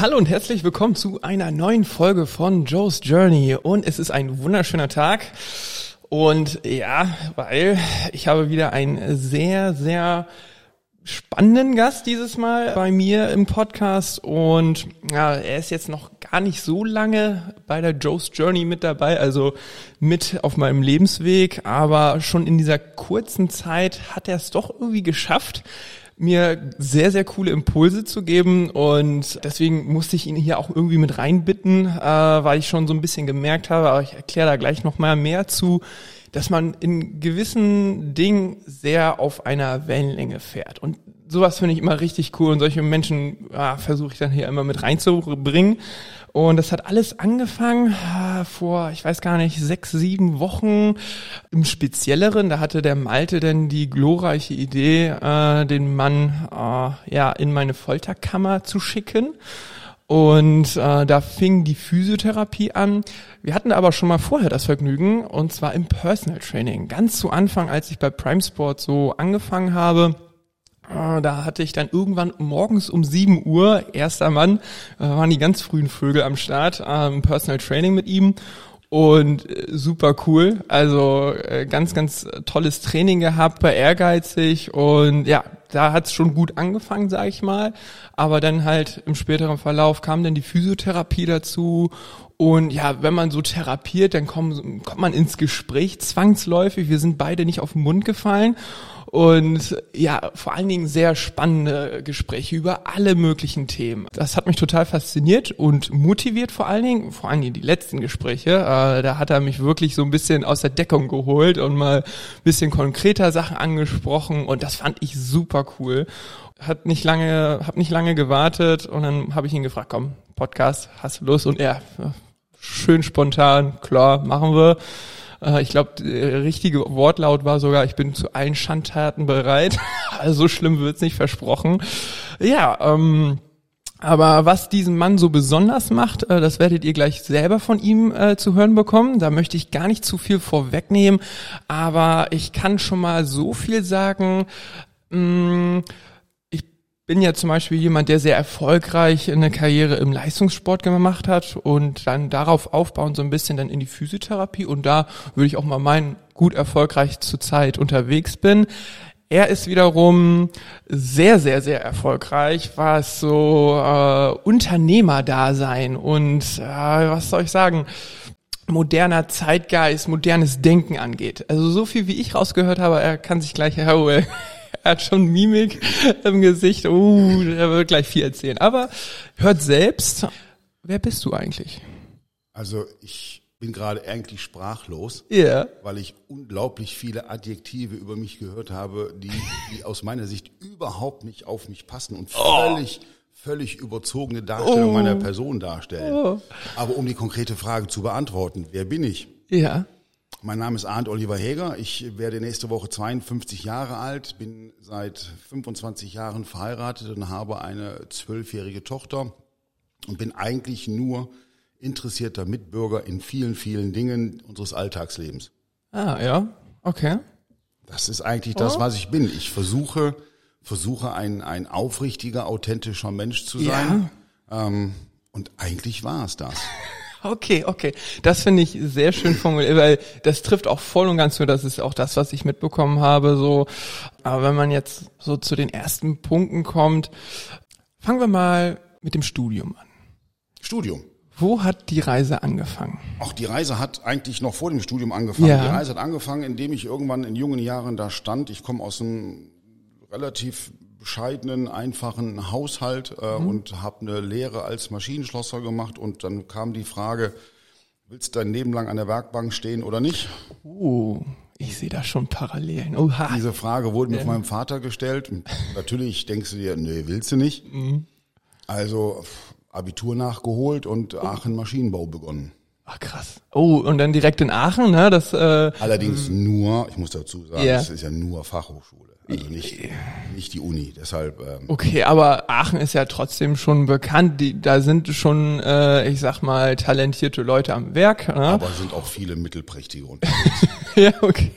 Hallo und herzlich willkommen zu einer neuen Folge von Joe's Journey. Und es ist ein wunderschöner Tag. Und ja, weil ich habe wieder einen sehr, sehr spannenden Gast dieses Mal bei mir im Podcast. Und ja, er ist jetzt noch gar nicht so lange bei der Joe's Journey mit dabei, also mit auf meinem Lebensweg. Aber schon in dieser kurzen Zeit hat er es doch irgendwie geschafft, mir sehr, sehr coole Impulse zu geben und deswegen musste ich ihn hier auch irgendwie mit reinbitten, äh, weil ich schon so ein bisschen gemerkt habe, aber ich erkläre da gleich nochmal mehr zu, dass man in gewissen Dingen sehr auf einer Wellenlänge fährt. Und sowas finde ich immer richtig cool und solche Menschen ja, versuche ich dann hier immer mit reinzubringen. Und das hat alles angefangen äh, vor, ich weiß gar nicht, sechs, sieben Wochen im Spezielleren. Da hatte der Malte denn die glorreiche Idee, äh, den Mann äh, ja in meine Folterkammer zu schicken. Und äh, da fing die Physiotherapie an. Wir hatten aber schon mal vorher das Vergnügen, und zwar im Personal Training. Ganz zu Anfang, als ich bei Prime Sport so angefangen habe, da hatte ich dann irgendwann morgens um 7 Uhr, erster Mann, äh, waren die ganz frühen Vögel am Start, ähm, Personal Training mit ihm und äh, super cool. Also ganz, ganz tolles Training gehabt, war ehrgeizig und ja, da hat's schon gut angefangen, sag ich mal. Aber dann halt im späteren Verlauf kam dann die Physiotherapie dazu und ja, wenn man so therapiert, dann kommt, kommt man ins Gespräch zwangsläufig. Wir sind beide nicht auf den Mund gefallen. Und ja, vor allen Dingen sehr spannende Gespräche über alle möglichen Themen. Das hat mich total fasziniert und motiviert vor allen Dingen, vor allen Dingen die letzten Gespräche. Äh, da hat er mich wirklich so ein bisschen aus der Deckung geholt und mal ein bisschen konkreter Sachen angesprochen und das fand ich super cool. Hat nicht lange, hab nicht lange gewartet und dann habe ich ihn gefragt, komm, Podcast, hast du Lust? Und er, schön spontan, klar, machen wir. Äh, ich glaube, der richtige Wortlaut war sogar, ich bin zu allen Schandtaten bereit. also so schlimm wird's nicht versprochen. Ja, ähm, aber was diesen Mann so besonders macht, äh, das werdet ihr gleich selber von ihm äh, zu hören bekommen. Da möchte ich gar nicht zu viel vorwegnehmen, aber ich kann schon mal so viel sagen. Mh, mm, bin ja zum Beispiel jemand, der sehr erfolgreich eine Karriere im Leistungssport gemacht hat und dann darauf aufbauen so ein bisschen dann in die Physiotherapie und da würde ich auch mal meinen, gut erfolgreich zurzeit unterwegs bin. Er ist wiederum sehr, sehr, sehr erfolgreich, was so äh, Unternehmerdasein und äh, was soll ich sagen, moderner Zeitgeist, modernes Denken angeht. Also so viel wie ich rausgehört habe, er kann sich gleich Herr er hat schon Mimik im Gesicht. Uh, er wird gleich viel erzählen. Aber hört selbst, wer bist du eigentlich? Also ich bin gerade eigentlich sprachlos, yeah. weil ich unglaublich viele Adjektive über mich gehört habe, die, die aus meiner Sicht überhaupt nicht auf mich passen und völlig, oh. völlig überzogene Darstellung oh. meiner Person darstellen. Oh. Aber um die konkrete Frage zu beantworten, wer bin ich? Ja. Mein Name ist Arndt Oliver Heger. Ich werde nächste Woche 52 Jahre alt, bin seit 25 Jahren verheiratet und habe eine zwölfjährige Tochter und bin eigentlich nur interessierter Mitbürger in vielen, vielen Dingen unseres Alltagslebens. Ah, ja, okay. Das ist eigentlich das, oh. was ich bin. Ich versuche, versuche ein, ein aufrichtiger, authentischer Mensch zu sein. Ja. Ähm, und eigentlich war es das. Okay, okay. Das finde ich sehr schön formuliert, weil das trifft auch voll und ganz zu, das ist auch das, was ich mitbekommen habe, so. Aber wenn man jetzt so zu den ersten Punkten kommt, fangen wir mal mit dem Studium an. Studium. Wo hat die Reise angefangen? Auch die Reise hat eigentlich noch vor dem Studium angefangen. Ja. Die Reise hat angefangen, indem ich irgendwann in jungen Jahren da stand. Ich komme aus einem relativ bescheidenen, einfachen Haushalt äh, mhm. und habe eine Lehre als Maschinenschlosser gemacht und dann kam die Frage, willst du dein Leben lang an der Werkbank stehen oder nicht? Uh, ich sehe da schon Parallelen. Oha. Diese Frage wurde mir ja. von meinem Vater gestellt. Natürlich denkst du dir, nee, willst du nicht. Mhm. Also Abitur nachgeholt und Aachen Maschinenbau begonnen. Ach krass. Oh, und dann direkt in Aachen, ne? Das äh, allerdings nur, ich muss dazu sagen, yeah. das ist ja nur Fachhochschule. Also nicht, nicht die Uni, deshalb. Ähm. Okay, aber Aachen ist ja trotzdem schon bekannt. Die, da sind schon, äh, ich sag mal, talentierte Leute am Werk. Ne? Aber sind auch viele mittelprächtige unterwegs. ja, okay.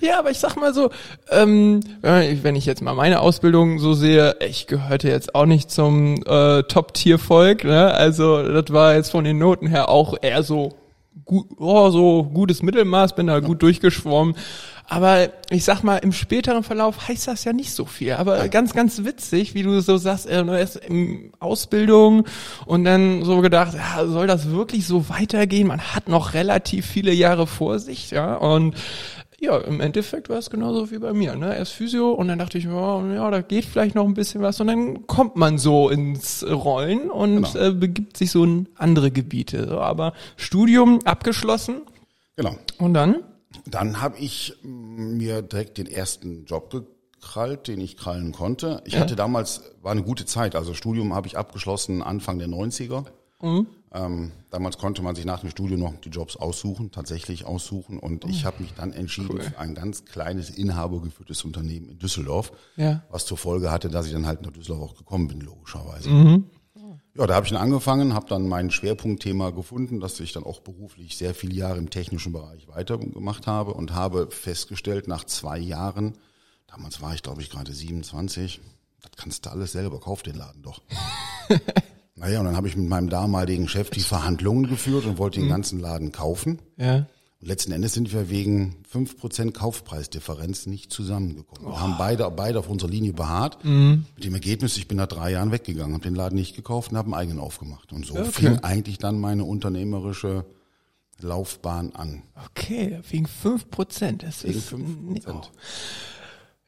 Ja, aber ich sag mal so, ähm, wenn ich jetzt mal meine Ausbildung so sehe, ich gehörte jetzt auch nicht zum äh, Top-Tier-Volk, ne? Also das war jetzt von den Noten her auch eher so gut, oh, so gutes Mittelmaß, bin da gut durchgeschwommen. Aber ich sag mal, im späteren Verlauf heißt das ja nicht so viel. Aber Nein. ganz, ganz witzig, wie du so sagst, er ist in Ausbildung und dann so gedacht, ja, soll das wirklich so weitergehen? Man hat noch relativ viele Jahre vor sich, ja. Und ja, im Endeffekt war es genauso wie bei mir. Ne? Erst Physio und dann dachte ich, oh, ja, da geht vielleicht noch ein bisschen was und dann kommt man so ins Rollen und genau. äh, begibt sich so in andere Gebiete. So, aber Studium abgeschlossen. Genau. Und dann? Dann habe ich mir direkt den ersten Job gekrallt, den ich krallen konnte. Ich ja. hatte damals, war eine gute Zeit, also Studium habe ich abgeschlossen Anfang der 90er. Mhm. Ähm, damals konnte man sich nach dem Studium noch die Jobs aussuchen, tatsächlich aussuchen. Und ich habe mich dann entschieden cool. für ein ganz kleines inhabergeführtes Unternehmen in Düsseldorf, ja. was zur Folge hatte, dass ich dann halt nach Düsseldorf auch gekommen bin, logischerweise. Mhm. Ja, da habe ich dann angefangen, habe dann mein Schwerpunktthema gefunden, dass ich dann auch beruflich sehr viele Jahre im technischen Bereich weitergemacht habe und habe festgestellt, nach zwei Jahren, damals war ich glaube ich gerade 27, das kannst du alles selber, kauf den Laden doch. naja, und dann habe ich mit meinem damaligen Chef die Verhandlungen geführt und wollte den mhm. ganzen Laden kaufen. Ja. Letzten Endes sind wir wegen fünf Prozent Kaufpreisdifferenz nicht zusammengekommen. Wir haben beide, beide auf unserer Linie beharrt. Mhm. Mit dem Ergebnis, ich bin nach drei Jahren weggegangen, habe den Laden nicht gekauft und habe einen eigenen aufgemacht. Und so okay. fing eigentlich dann meine unternehmerische Laufbahn an. Okay, wegen fünf Prozent. Das wegen fünf Prozent.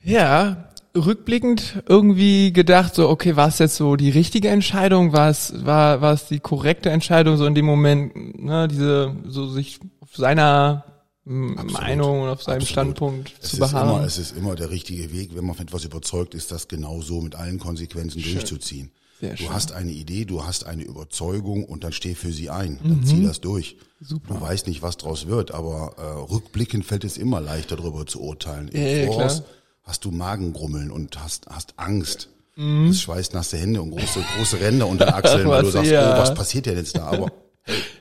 Ja, rückblickend irgendwie gedacht, so, okay, war es jetzt so die richtige Entscheidung? War es, war, war es die korrekte Entscheidung, so in dem Moment, ne, diese, so sich seiner Absolut. Meinung und auf seinem Absolut. Standpunkt es zu beharren. Immer, es ist immer der richtige Weg, wenn man von etwas überzeugt ist, das genau so mit allen Konsequenzen schön. durchzuziehen. Sehr du schön. hast eine Idee, du hast eine Überzeugung und dann steh für sie ein. Dann mhm. zieh das durch. Super. Du weißt nicht, was draus wird, aber äh, rückblickend fällt es immer leichter, darüber zu urteilen. Im ja, Voraus ja, hast du Magengrummeln und hast, hast Angst. Mhm. Das schweißnasse Hände und große, große Ränder unter den Achseln, weil du sagst, ja. oh, was passiert denn jetzt da? Aber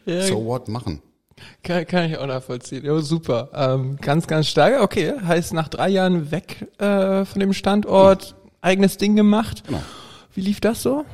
hey, so what, machen. Kann, kann ich auch nachvollziehen. Ja, super. Ähm, ganz, ganz stark. Okay, heißt nach drei Jahren weg äh, von dem Standort, mhm. eigenes Ding gemacht. Genau. Wie lief das so?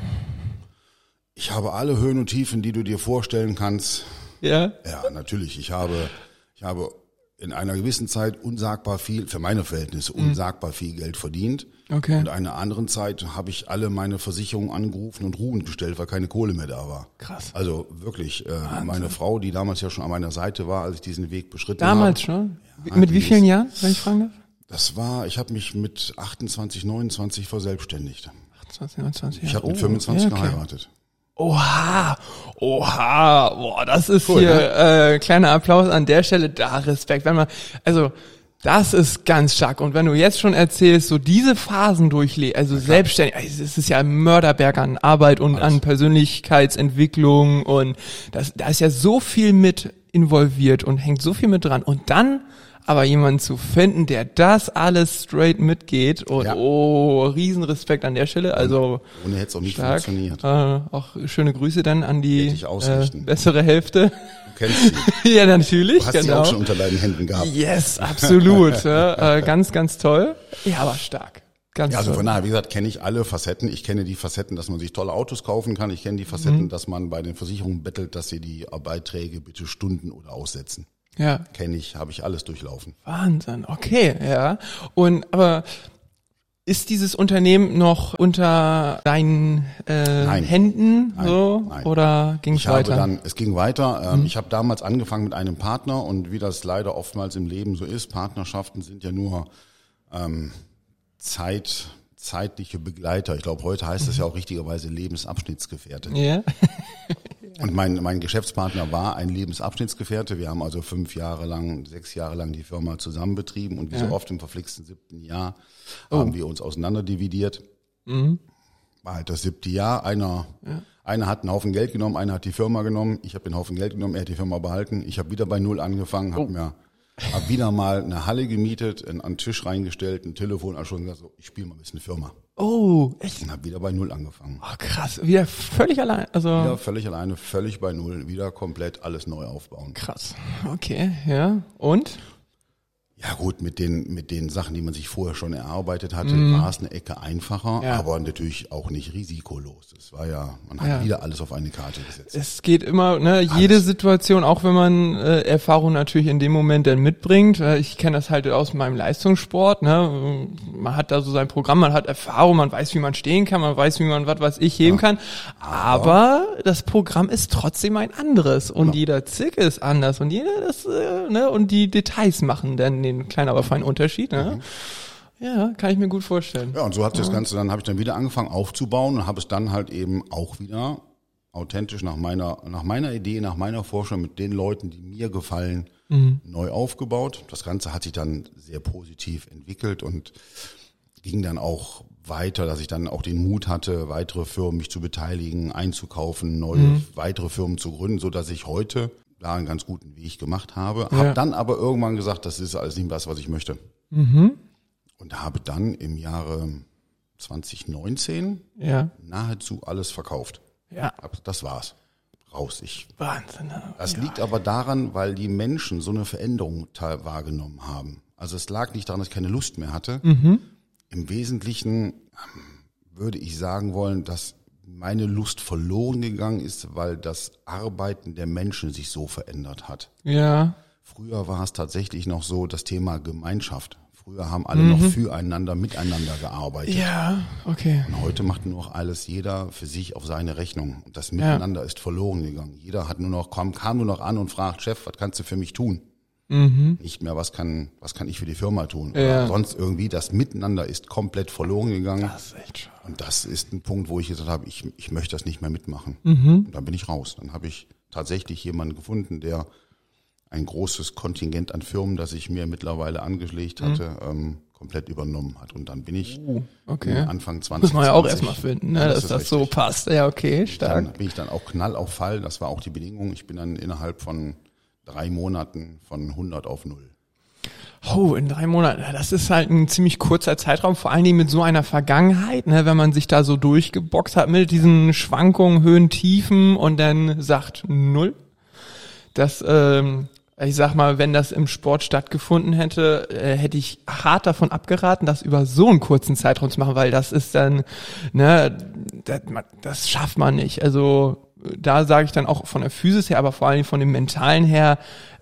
Ich habe alle Höhen und Tiefen, die du dir vorstellen kannst. Ja. Ja, natürlich. Ich habe, ich habe in einer gewissen Zeit unsagbar viel, für meine Verhältnisse, mhm. unsagbar viel Geld verdient. Okay. Und in einer anderen Zeit habe ich alle meine Versicherungen angerufen und ruhen gestellt, weil keine Kohle mehr da war. Krass. Also wirklich, äh, meine Frau, die damals ja schon an meiner Seite war, als ich diesen Weg beschritten damals habe. Damals schon? Ja, mit wie vielen Jahren, wenn ich fragen darf? Das war, ich habe mich mit 28, 29 verselbstständigt. 28, 29 Jahre. Ich habe mit 25 oh, okay. geheiratet. Oha, oha, boah, das ist cool, hier ne? äh, kleiner Applaus an der Stelle, da Respekt, wenn man, also das ist ganz stark. Und wenn du jetzt schon erzählst, so diese Phasen durchlebst, also ja, selbstständig, also es ist ja ein Mörderberg an Arbeit und Alles. an Persönlichkeitsentwicklung und das, da ist ja so viel mit involviert und hängt so viel mit dran. Und dann aber jemanden zu finden, der das alles straight mitgeht und ja. oh, Riesenrespekt an der Stelle. Also ohne hätte es auch nicht stark. funktioniert. Äh, auch schöne Grüße dann an die äh, bessere Hälfte. Kennst sie. ja, natürlich. Du hast genau. sie auch schon unter deinen Händen gehabt. Yes, absolut. ja, äh, ganz, ganz toll. Ja, aber stark. Ganz ja, also von daher, wie gesagt, kenne ich alle Facetten. Ich kenne die Facetten, dass man sich tolle Autos kaufen kann. Ich kenne die Facetten, mhm. dass man bei den Versicherungen bettelt, dass sie die Beiträge bitte stunden oder aussetzen. Ja. Kenne ich, habe ich alles durchlaufen. Wahnsinn, okay, ja. Und aber ist dieses Unternehmen noch unter deinen äh, nein. Händen nein, so nein. oder ging es weiter? Dann, es ging weiter. Ähm, mhm. Ich habe damals angefangen mit einem Partner und wie das leider oftmals im Leben so ist, Partnerschaften sind ja nur ähm, Zeit, zeitliche Begleiter. Ich glaube, heute heißt es mhm. ja auch richtigerweise Lebensabschnittsgefährte. Ja. Und mein, mein Geschäftspartner war ein Lebensabschnittsgefährte. Wir haben also fünf Jahre lang, sechs Jahre lang die Firma zusammen betrieben und wie ja. so oft im verflixten siebten Jahr oh. haben wir uns auseinanderdividiert. Mhm. War halt das siebte Jahr. Einer, ja. einer hat einen Haufen Geld genommen, einer hat die Firma genommen, ich habe den Haufen Geld genommen, er hat die Firma behalten. Ich habe wieder bei Null angefangen, habe oh. mir hab wieder mal eine Halle gemietet, einen Tisch reingestellt, ein Telefon anschlossen und gesagt, so, ich spiele mal ein bisschen Firma. Oh, echt? Und habe wieder bei Null angefangen. Oh, krass. Wieder völlig allein. Also wieder völlig alleine, völlig bei Null, wieder komplett alles neu aufbauen. Krass. Okay, ja. Und? Ja gut, mit den, mit den Sachen, die man sich vorher schon erarbeitet hatte, mm. war es eine Ecke einfacher, ja. aber natürlich auch nicht risikolos. Es war ja, man hat ja. wieder alles auf eine Karte gesetzt. Es geht immer, ne, alles. jede Situation, auch wenn man äh, Erfahrung natürlich in dem Moment dann mitbringt. Äh, ich kenne das halt aus meinem Leistungssport, ne? Man hat da so sein Programm, man hat Erfahrung, man weiß, wie man stehen kann, man weiß, wie man was weiß ich heben ja. kann. Aber, aber, das Programm ist trotzdem ein anderes und jeder Zick ist anders und jeder das, äh, ne, und die Details machen dann den kleinen, aber feinen Unterschied. Ne? Mhm. Ja, kann ich mir gut vorstellen. Ja, und so hat sich ja. das Ganze, dann habe ich dann wieder angefangen aufzubauen und habe es dann halt eben auch wieder authentisch nach meiner, nach meiner Idee, nach meiner Forschung mit den Leuten, die mir gefallen, mhm. neu aufgebaut. Das Ganze hat sich dann sehr positiv entwickelt und ging dann auch weiter, dass ich dann auch den Mut hatte, weitere Firmen mich zu beteiligen, einzukaufen, neue mhm. weitere Firmen zu gründen, so dass ich heute da einen ganz guten Weg gemacht habe. Ja. Habe dann aber irgendwann gesagt, das ist alles nicht das, was ich möchte. Mhm. Und habe dann im Jahre 2019 ja. nahezu alles verkauft. Ja. Das war's. Raus. Ich, Wahnsinn. Das ja. liegt aber daran, weil die Menschen so eine Veränderung wahrgenommen haben. Also es lag nicht daran, dass ich keine Lust mehr hatte. Mhm. Im Wesentlichen ähm, würde ich sagen wollen, dass meine Lust verloren gegangen ist, weil das Arbeiten der Menschen sich so verändert hat. Ja. Früher war es tatsächlich noch so das Thema Gemeinschaft. Früher haben alle mhm. noch füreinander, miteinander gearbeitet. Ja, okay. Und heute macht nur noch alles jeder für sich auf seine Rechnung. Und das Miteinander ja. ist verloren gegangen. Jeder hat nur noch, kam, kam nur noch an und fragt, Chef, was kannst du für mich tun? Mhm. Nicht mehr, was kann, was kann ich für die Firma tun? Ja. Oder sonst irgendwie, das Miteinander ist komplett verloren gegangen. Das ist echt schade. Und das ist ein Punkt, wo ich gesagt habe, ich, ich möchte das nicht mehr mitmachen. Mhm. Und dann bin ich raus. Dann habe ich tatsächlich jemanden gefunden, der ein großes Kontingent an Firmen, das ich mir mittlerweile angelegt mhm. hatte, mhm. ähm, komplett übernommen hat. Und dann bin ich uh, okay. Anfang 20. Muss man ja auch erstmal finden, ne, ja, das dass das richtig. so passt. Ja, okay, stark. Dann bin ich dann auch knall auf Fall. Das war auch die Bedingung. Ich bin dann innerhalb von drei Monaten von 100 auf 0. Oh, in drei Monaten, das ist halt ein ziemlich kurzer Zeitraum, vor allen Dingen mit so einer Vergangenheit, ne, wenn man sich da so durchgeboxt hat mit diesen Schwankungen, Höhen, Tiefen und dann sagt null. Das, ähm, ich sag mal, wenn das im Sport stattgefunden hätte, äh, hätte ich hart davon abgeraten, das über so einen kurzen Zeitraum zu machen, weil das ist dann, ne, das, das schafft man nicht. Also da sage ich dann auch von der Physis her, aber vor allem von dem Mentalen her,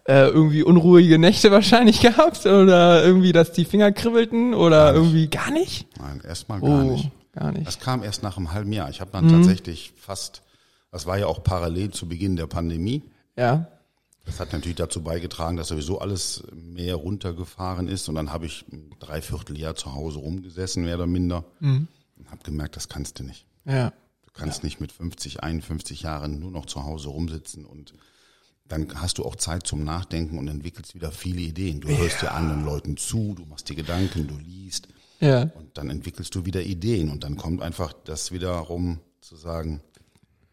äh, irgendwie unruhige Nächte wahrscheinlich gehabt oder irgendwie, dass die Finger kribbelten oder gar irgendwie gar nicht? Nein, erstmal gar oh, nicht. Gar nicht. Das kam erst nach einem halben Jahr. Ich habe dann mhm. tatsächlich fast, das war ja auch parallel zu Beginn der Pandemie. Ja. Das hat natürlich dazu beigetragen, dass sowieso alles mehr runtergefahren ist. Und dann habe ich ein Dreivierteljahr zu Hause rumgesessen, mehr oder minder. Mhm. Und habe gemerkt, das kannst du nicht. Ja. Du kannst ja. nicht mit 50, 51 Jahren nur noch zu Hause rumsitzen und dann hast du auch Zeit zum Nachdenken und entwickelst wieder viele Ideen. Du ja. hörst dir anderen Leuten zu, du machst dir Gedanken, du liest. Ja. Und dann entwickelst du wieder Ideen und dann kommt einfach das wiederum zu sagen,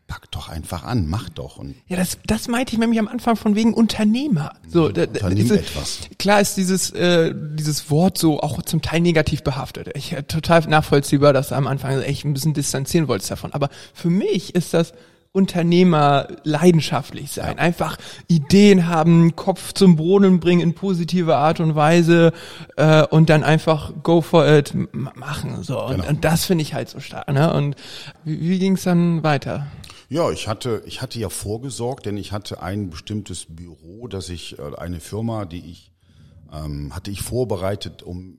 pack doch einfach an, mach doch. Und ja, das, das meinte ich nämlich am Anfang von wegen Unternehmer. So, da, Unternehmen diese, etwas. Klar ist dieses, äh, dieses Wort so auch zum Teil negativ behaftet. Ich äh, total nachvollziehbar, dass du am Anfang echt ein bisschen distanzieren wolltest davon. Aber für mich ist das Unternehmer leidenschaftlich sein, ja. einfach Ideen haben, Kopf zum Brunnen bringen in positive Art und Weise äh, und dann einfach go for it machen so und, genau. und das finde ich halt so stark. Ne? Und wie, wie ging es dann weiter? Ja, ich hatte, ich hatte ja vorgesorgt, denn ich hatte ein bestimmtes Büro, dass ich, äh, eine Firma, die ich, ähm, hatte ich vorbereitet, um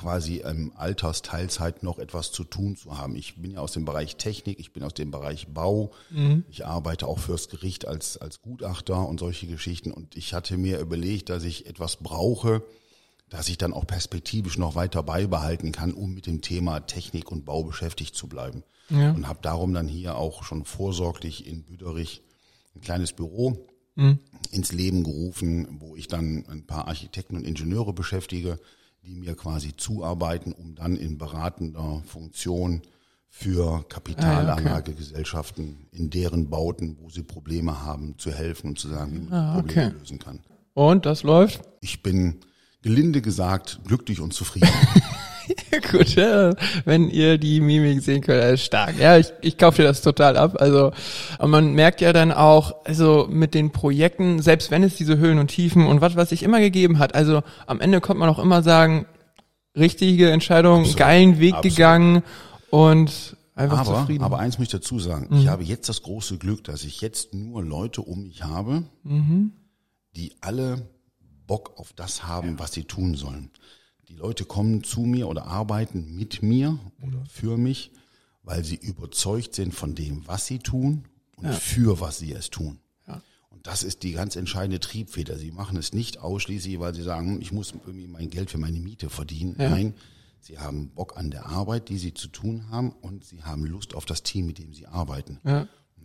quasi im Altersteilzeit noch etwas zu tun zu haben. Ich bin ja aus dem Bereich Technik, ich bin aus dem Bereich Bau, mhm. ich arbeite auch fürs Gericht als, als Gutachter und solche Geschichten. Und ich hatte mir überlegt, dass ich etwas brauche, dass ich dann auch perspektivisch noch weiter beibehalten kann, um mit dem Thema Technik und Bau beschäftigt zu bleiben. Ja. Und habe darum dann hier auch schon vorsorglich in Büderich ein kleines Büro mhm. ins Leben gerufen, wo ich dann ein paar Architekten und Ingenieure beschäftige, die mir quasi zuarbeiten, um dann in beratender Funktion für Kapitalanlagegesellschaften ah, in deren Bauten, wo sie Probleme haben, zu helfen und zu sagen, wie man ah, Probleme okay. lösen kann. Und das läuft? Ich bin gelinde gesagt glücklich und zufrieden. Gut, ja, wenn ihr die Mimik sehen könnt, ist stark. Ja, ich, ich kaufe dir das total ab. Also, aber man merkt ja dann auch, also mit den Projekten, selbst wenn es diese Höhen und Tiefen und was, was sich immer gegeben hat, also am Ende kommt man auch immer sagen, richtige Entscheidung, Absolut. geilen Weg Absolut. gegangen und einfach aber, zufrieden. Aber eins muss ich dazu sagen, mhm. ich habe jetzt das große Glück, dass ich jetzt nur Leute um mich habe, mhm. die alle Bock auf das haben, was sie tun sollen. Die Leute kommen zu mir oder arbeiten mit mir oder für mich, weil sie überzeugt sind von dem, was sie tun und ja. für was sie es tun. Ja. Und das ist die ganz entscheidende Triebfeder. Sie machen es nicht ausschließlich, weil sie sagen, ich muss irgendwie mein Geld für meine Miete verdienen. Ja. Nein, sie haben Bock an der Arbeit, die sie zu tun haben und sie haben Lust auf das Team, mit dem sie arbeiten.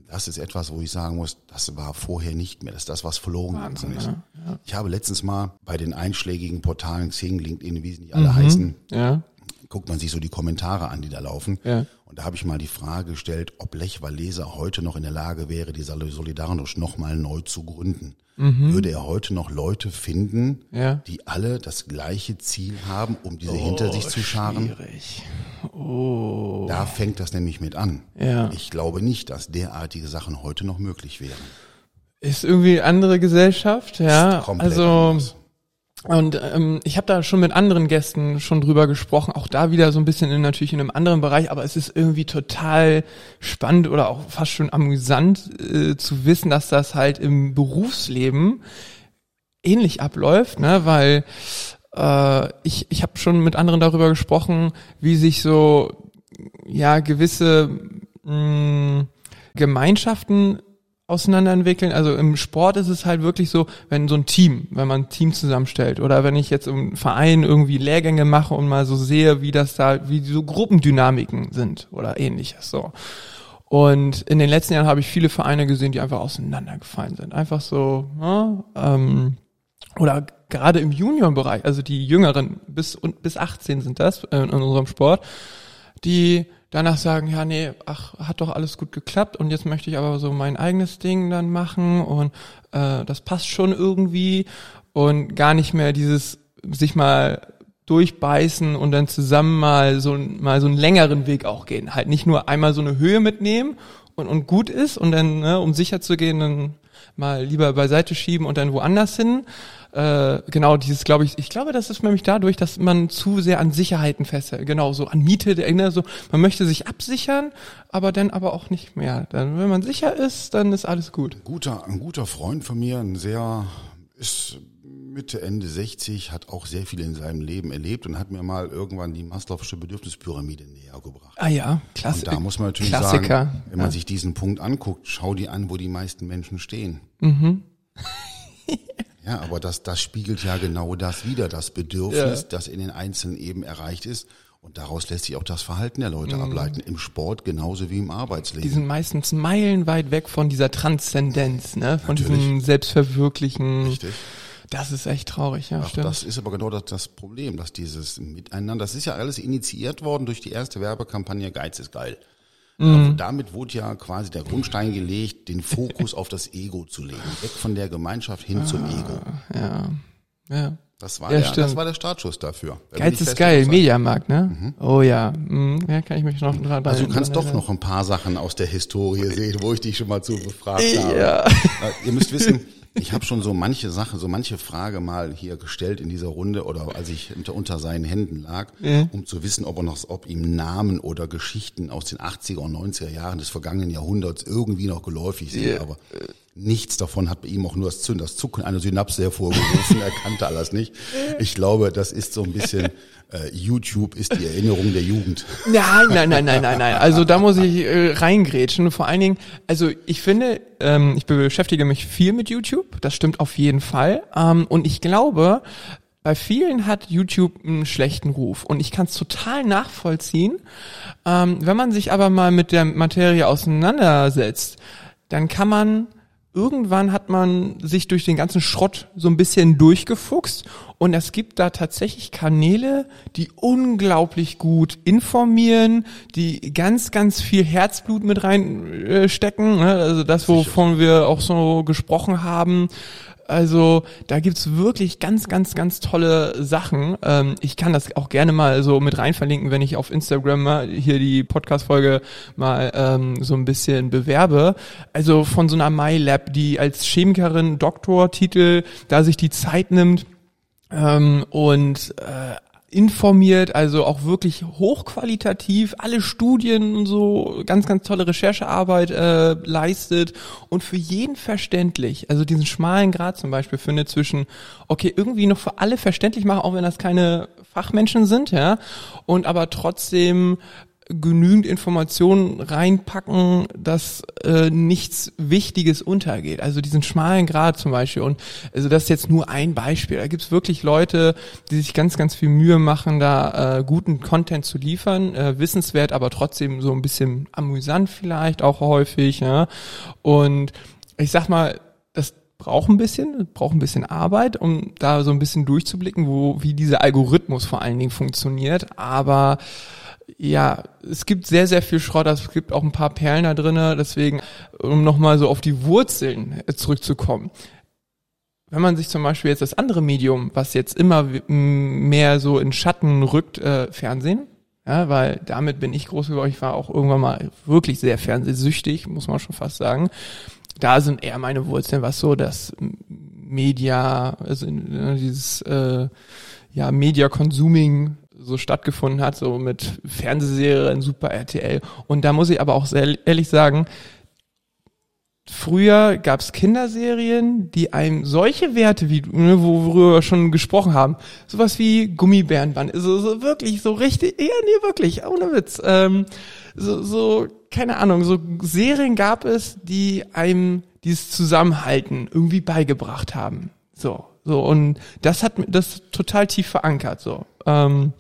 Das ist etwas, wo ich sagen muss, das war vorher nicht mehr. Das ist das, was verloren gegangen ist. Ja, ja. Ich habe letztens mal bei den einschlägigen Portalen Xing, LinkedIn, wie sie nicht alle mhm, heißen, ja. guckt man sich so die Kommentare an, die da laufen. Ja. Und da habe ich mal die Frage gestellt, ob Lech Walesa heute noch in der Lage wäre, die Solidarność nochmal neu zu gründen. Mhm. Würde er heute noch Leute finden, ja. die alle das gleiche Ziel haben, um diese oh, hinter sich zu scharen? Schwierig. Oh. Da fängt das nämlich mit an. Ja. Ich glaube nicht, dass derartige Sachen heute noch möglich wären. Ist irgendwie andere Gesellschaft, ja. also anders. Und ähm, ich habe da schon mit anderen Gästen schon drüber gesprochen, auch da wieder so ein bisschen in, natürlich in einem anderen Bereich, aber es ist irgendwie total spannend oder auch fast schon amüsant äh, zu wissen, dass das halt im Berufsleben ähnlich abläuft, ne? weil äh, ich, ich habe schon mit anderen darüber gesprochen, wie sich so ja gewisse mh, Gemeinschaften auseinanderentwickeln. Also im Sport ist es halt wirklich so, wenn so ein Team, wenn man ein Team zusammenstellt oder wenn ich jetzt im Verein irgendwie Lehrgänge mache und mal so sehe, wie das da, wie so Gruppendynamiken sind oder ähnliches so. Und in den letzten Jahren habe ich viele Vereine gesehen, die einfach auseinandergefallen sind. Einfach so, ja, ähm, oder gerade im Juniorbereich, also die Jüngeren bis bis 18 sind das äh, in unserem Sport, die danach sagen, ja, nee, ach, hat doch alles gut geklappt und jetzt möchte ich aber so mein eigenes Ding dann machen und äh, das passt schon irgendwie und gar nicht mehr dieses sich mal durchbeißen und dann zusammen mal so mal so einen längeren Weg auch gehen. Halt nicht nur einmal so eine Höhe mitnehmen und, und gut ist und dann, ne, um sicher zu gehen, dann mal lieber beiseite schieben und dann woanders hin, äh, genau dieses, glaube ich, ich glaube, das ist nämlich dadurch, dass man zu sehr an Sicherheiten festhält, genau so an Miete, ne, so man möchte sich absichern, aber dann aber auch nicht mehr. Dann, wenn man sicher ist, dann ist alles gut. Ein guter, ein guter Freund von mir, ein sehr ist Mitte, Ende 60, hat auch sehr viel in seinem Leben erlebt und hat mir mal irgendwann die Maslow'sche Bedürfnispyramide näher gebracht. Ah ja, klasse. Und da muss man natürlich Klassiker. sagen, wenn man ja. sich diesen Punkt anguckt, schau dir an, wo die meisten Menschen stehen. Mhm. Ja, aber das, das spiegelt ja genau das wieder, das Bedürfnis, ja. das in den Einzelnen eben erreicht ist. Und daraus lässt sich auch das Verhalten der Leute mhm. ableiten, im Sport genauso wie im Arbeitsleben. Die sind meistens meilenweit weg von dieser Transzendenz, ne? von Natürlich. diesem Selbstverwirklichen. Richtig. Das ist echt traurig, ja, Ach, stimmt. Das ist aber genau das, das Problem, dass dieses Miteinander, das ist ja alles initiiert worden durch die erste Werbekampagne Geiz ist geil. Mhm. Damit wurde ja quasi der Grundstein gelegt, den Fokus auf das Ego zu legen. Weg von der Gemeinschaft hin ah, zum Ego. Ja. Ja. Das war, ja, der, das war der Startschuss dafür. Geiz ist geil, Mediamarkt, ne? Mhm. Oh ja. Mhm. Ja, kann ich mich noch dran Also du kannst doch noch ein paar Sachen aus der Historie sehen, wo ich dich schon mal zu befragt habe. Ja. Äh, ihr müsst wissen, ich habe schon so manche Sache, so manche Frage mal hier gestellt in dieser Runde oder als ich unter, seinen Händen lag, ja. um zu wissen, ob er noch, ob ihm Namen oder Geschichten aus den 80er und 90er Jahren des vergangenen Jahrhunderts irgendwie noch geläufig sind. Ja. Aber Nichts davon hat bei ihm auch nur das, Zünd, das Zucken einer Synapse hervorgerufen. er kannte alles nicht. Ich glaube, das ist so ein bisschen äh, YouTube ist die Erinnerung der Jugend. Nein, nein, nein, nein, nein, nein. Also da muss ich äh, reingrätschen. Vor allen Dingen, also ich finde, ähm, ich beschäftige mich viel mit YouTube. Das stimmt auf jeden Fall. Ähm, und ich glaube, bei vielen hat YouTube einen schlechten Ruf und ich kann es total nachvollziehen. Ähm, wenn man sich aber mal mit der Materie auseinandersetzt, dann kann man irgendwann hat man sich durch den ganzen Schrott so ein bisschen durchgefuchst und es gibt da tatsächlich Kanäle, die unglaublich gut informieren, die ganz, ganz viel Herzblut mit reinstecken. Ne? Also das, wovon wir auch so gesprochen haben. Also da gibt's wirklich ganz, ganz, ganz tolle Sachen. Ähm, ich kann das auch gerne mal so mit rein verlinken, wenn ich auf Instagram mal hier die Podcast-Folge mal ähm, so ein bisschen bewerbe. Also von so einer MyLab, die als Chemikerin Doktortitel da sich die Zeit nimmt, ähm, und äh, informiert, also auch wirklich hochqualitativ, alle Studien und so, ganz, ganz tolle Recherchearbeit äh, leistet. Und für jeden verständlich, also diesen schmalen Grad zum Beispiel findet zwischen, okay, irgendwie noch für alle verständlich machen, auch wenn das keine Fachmenschen sind, ja, und aber trotzdem genügend Informationen reinpacken, dass äh, nichts Wichtiges untergeht. Also diesen schmalen Grad zum Beispiel. Und also das ist jetzt nur ein Beispiel. Da gibt's wirklich Leute, die sich ganz, ganz viel Mühe machen, da äh, guten Content zu liefern. Äh, wissenswert, aber trotzdem so ein bisschen amüsant vielleicht auch häufig. Ja? Und ich sag mal, das braucht ein bisschen, braucht ein bisschen Arbeit, um da so ein bisschen durchzublicken, wo wie dieser Algorithmus vor allen Dingen funktioniert. Aber ja, es gibt sehr, sehr viel Schrott, es gibt auch ein paar Perlen da drinnen, deswegen, um nochmal so auf die Wurzeln äh, zurückzukommen. Wenn man sich zum Beispiel jetzt das andere Medium, was jetzt immer mehr so in Schatten rückt, äh, Fernsehen, ja, weil damit bin ich groß geworden, ich war auch irgendwann mal wirklich sehr fernsehsüchtig, muss man schon fast sagen. Da sind eher meine Wurzeln, was so das Media, also äh, dieses äh, ja, Media-Consuming so stattgefunden hat, so mit Fernsehserien, Super RTL. Und da muss ich aber auch sehr ehrlich sagen, früher gab es Kinderserien, die einem solche Werte, wie ne, worüber wir schon gesprochen haben, sowas wie Gummibärenband, so, so wirklich, so richtig, ja, nee, wirklich, ohne Witz. Ähm, so, so, keine Ahnung, so Serien gab es, die einem dieses Zusammenhalten irgendwie beigebracht haben. So, so, und das hat das total tief verankert, so. Ähm,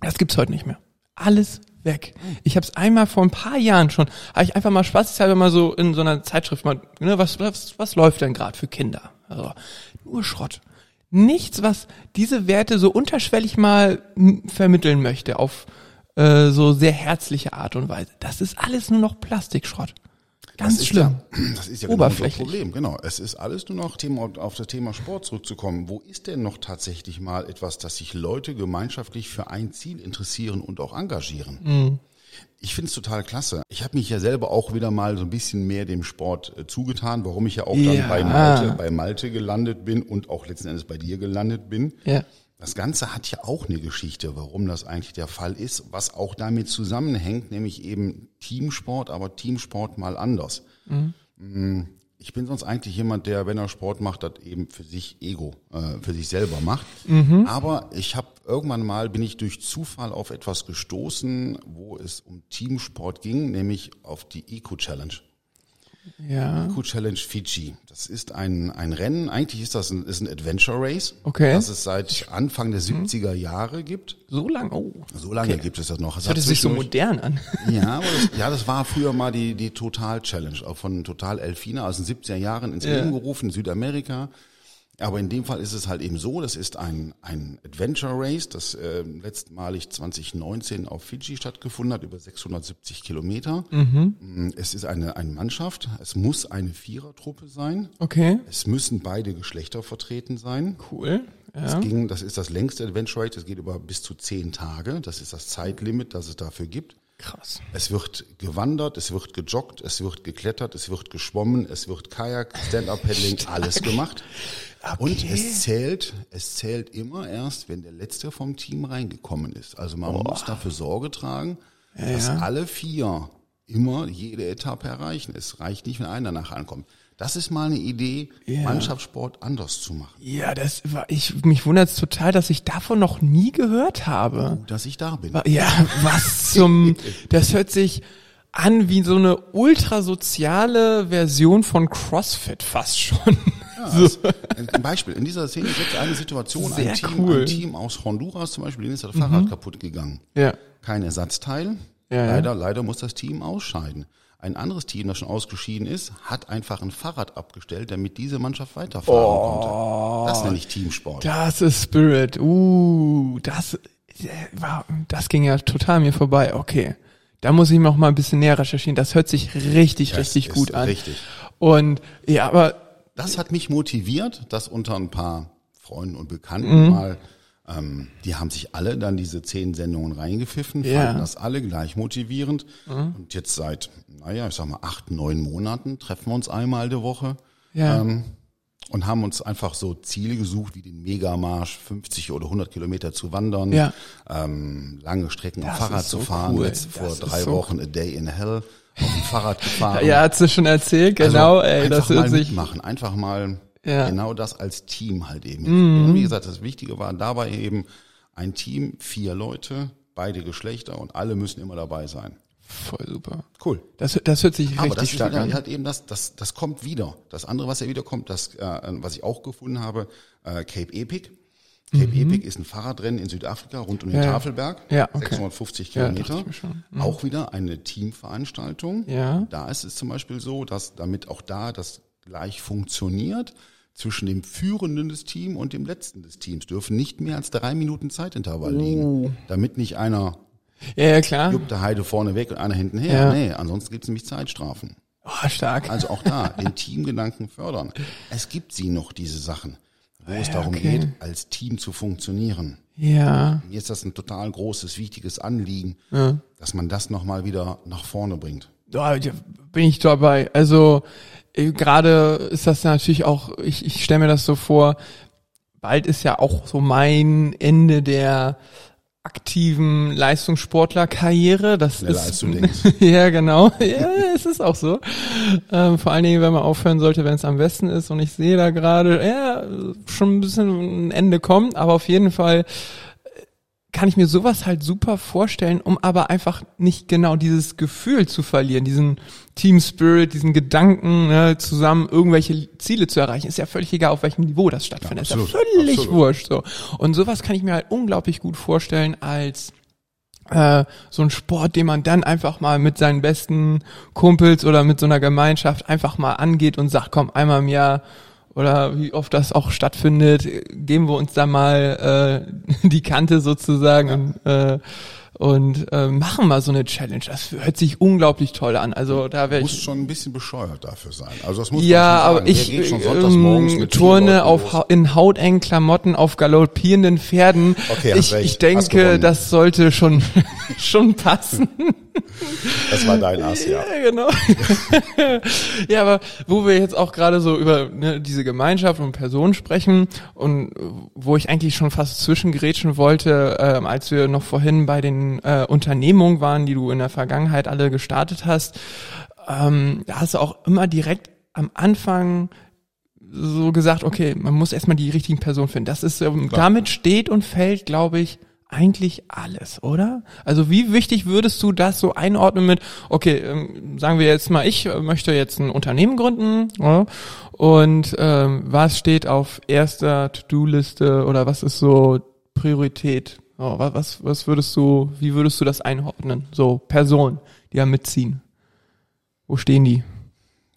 das gibt's heute nicht mehr. Alles weg. Ich habe es einmal vor ein paar Jahren schon, habe ich einfach mal spaßeshalber mal so in so einer Zeitschrift mal, ne, was, was, was läuft denn gerade für Kinder? Also, nur Schrott. Nichts, was diese Werte so unterschwellig mal vermitteln möchte auf äh, so sehr herzliche Art und Weise. Das ist alles nur noch Plastikschrott. Ganz das schlimm. Ja, das ist ja genau das Problem. Genau. Es ist alles nur noch Thema, auf das Thema Sport zurückzukommen. Wo ist denn noch tatsächlich mal etwas, dass sich Leute gemeinschaftlich für ein Ziel interessieren und auch engagieren? Mhm. Ich finde es total klasse. Ich habe mich ja selber auch wieder mal so ein bisschen mehr dem Sport äh, zugetan, warum ich ja auch ja. dann bei Malte, bei Malte gelandet bin und auch letzten Endes bei dir gelandet bin. Ja. Das Ganze hat ja auch eine Geschichte, warum das eigentlich der Fall ist, was auch damit zusammenhängt, nämlich eben Teamsport, aber Teamsport mal anders. Mhm. Mm, ich bin sonst eigentlich jemand, der, wenn er Sport macht, das eben für sich Ego, äh, für sich selber macht. Mhm. Aber ich habe irgendwann mal, bin ich durch Zufall auf etwas gestoßen, wo es um Teamsport ging, nämlich auf die Eco Challenge. Ja. Eco Challenge Fiji. Das ist ein, ein Rennen. Eigentlich ist das ein, ist ein Adventure Race. Okay. Das es seit Anfang der 70er mhm. Jahre gibt. So lange? Oh. So lange okay. gibt es das noch. Das hört sich so modern an. Ja, das, ja, das war früher mal die, die Total Challenge, auch von Total Elfina aus den 70er Jahren ins Leben ja. gerufen in Südamerika. Aber in dem Fall ist es halt eben so, das ist ein, ein Adventure Race, das äh, letztmalig 2019 auf Fiji stattgefunden hat, über 670 Kilometer. Mhm. Mm, es ist eine, eine Mannschaft, es muss eine Vierertruppe sein. Okay. Es müssen beide Geschlechter vertreten sein. Cool. Ja. Das, ging, das ist das längste Adventure Race, das geht über bis zu zehn Tage. Das ist das Zeitlimit, das es dafür gibt. Krass. Es wird gewandert, es wird gejoggt, es wird geklettert, es wird geschwommen, es wird Kajak, Stand-Up-Paddling, alles gemacht. Okay. Und es zählt, es zählt immer erst, wenn der Letzte vom Team reingekommen ist. Also man oh. muss dafür Sorge tragen, ja, dass ja. alle vier immer jede Etappe erreichen. Es reicht nicht, wenn einer nachher ankommt. Das ist mal eine Idee, ja. Mannschaftssport anders zu machen. Ja, das war, ich, mich wundert es total, dass ich davon noch nie gehört habe. Oh, dass ich da bin. Ja, was zum, das hört sich an wie so eine ultrasoziale Version von CrossFit fast schon. Ja, so. Ein Beispiel. In dieser Szene ist jetzt eine Situation, Sehr ein Team, cool. ein Team aus Honduras zum Beispiel, denen ist das mhm. Fahrrad kaputt gegangen. Ja. Kein Ersatzteil. Ja, leider, ja. leider muss das Team ausscheiden. Ein anderes Team, das schon ausgeschieden ist, hat einfach ein Fahrrad abgestellt, damit diese Mannschaft weiterfahren oh, konnte. Das nenne ich Teamsport. Das ist Spirit. Uh, das, das ging ja total mir vorbei. Okay. Da muss ich noch mal ein bisschen näher recherchieren. Das hört sich richtig, das richtig gut an. Richtig. Und ja, aber das hat mich motiviert, das unter ein paar Freunden und Bekannten mhm. mal ähm, die haben sich alle dann diese zehn Sendungen reingepfiffen, ja. fanden das alle gleich motivierend. Mhm. Und jetzt seit, naja, ich sag mal, acht, neun Monaten treffen wir uns einmal die Woche. Ja. Ähm, und haben uns einfach so Ziele gesucht, wie den Megamarsch, 50 oder 100 Kilometer zu wandern, ja. ähm, lange Strecken das am Fahrrad zu fahren. Cool. Jetzt vor das drei so Wochen cool. A Day in Hell auf Fahrrad gefahren. Ja, hat sie schon erzählt, also genau. Also ey, das hört sich machen, einfach mal ja. genau das als Team halt eben. Mhm. Wie gesagt, das Wichtige war dabei eben ein Team, vier Leute, beide Geschlechter und alle müssen immer dabei sein. Voll super. Cool. Das, das hört sich Aber richtig stark an. Halt eben das, das, das kommt wieder. Das andere, was ja wiederkommt, das, äh, was ich auch gefunden habe, äh, Cape Epic. Cape mhm. Epic ist ein Fahrradrennen in Südafrika rund um den ja. Tafelberg. Ja, okay. 650 Kilometer. Ja, mhm. Auch wieder eine Teamveranstaltung. Ja. Da ist es zum Beispiel so, dass damit auch da das gleich funktioniert, zwischen dem Führenden des Teams und dem Letzten des Teams dürfen nicht mehr als drei Minuten Zeitintervall oh. liegen, damit nicht einer ja, ja klar. juckt der Heide vorne weg und einer hinten her. Ja. Nee, ansonsten gibt es nämlich Zeitstrafen. Oh, stark. Also auch da, den Teamgedanken fördern. Es gibt sie noch, diese Sachen, wo ja, es darum okay. geht, als Team zu funktionieren. Ja. Mir ist das ein total großes, wichtiges Anliegen, ja. dass man das nochmal wieder nach vorne bringt. Da bin ich dabei. Also äh, gerade ist das natürlich auch, ich, ich stelle mir das so vor, bald ist ja auch so mein Ende der aktiven Leistungssportlerkarriere. Das Schneller ist, als du denkst. ja, genau. Ja, es ist auch so. Ähm, vor allen Dingen, wenn man aufhören sollte, wenn es am besten ist. Und ich sehe da gerade, ja, schon ein bisschen ein Ende kommt, aber auf jeden Fall kann ich mir sowas halt super vorstellen, um aber einfach nicht genau dieses Gefühl zu verlieren, diesen Team Spirit, diesen Gedanken, ne, zusammen irgendwelche Ziele zu erreichen. Ist ja völlig egal, auf welchem Niveau das stattfindet. Ja, absolut, ist ja völlig absolut. wurscht. So. Und sowas kann ich mir halt unglaublich gut vorstellen als äh, so ein Sport, den man dann einfach mal mit seinen besten Kumpels oder mit so einer Gemeinschaft einfach mal angeht und sagt, komm, einmal im Jahr oder wie oft das auch stattfindet, geben wir uns da mal äh, die Kante sozusagen und, äh, und äh, machen mal so eine Challenge. Das hört sich unglaublich toll an. Also da wäre ich muss schon ein bisschen bescheuert dafür sein. Also das muss ja, aber ich ähm, turne auf ha in hautengen Klamotten auf galoppierenden Pferden. Okay, ich, ich denke, das sollte schon schon passen. Das war dein Ass, ja. Ja, genau. ja, aber wo wir jetzt auch gerade so über ne, diese Gemeinschaft und Personen sprechen und wo ich eigentlich schon fast zwischengerätschen wollte, ähm, als wir noch vorhin bei den äh, Unternehmungen waren, die du in der Vergangenheit alle gestartet hast, ähm, da hast du auch immer direkt am Anfang so gesagt, okay, man muss erstmal die richtigen Personen finden. Das ist, ähm, damit steht und fällt, glaube ich, eigentlich alles, oder? Also wie wichtig würdest du das so einordnen mit, okay, ähm, sagen wir jetzt mal, ich möchte jetzt ein Unternehmen gründen ja, und ähm, was steht auf erster To-Do-Liste oder was ist so Priorität? Oh, was, was würdest du, wie würdest du das einordnen? So Personen, die da mitziehen. Wo stehen die?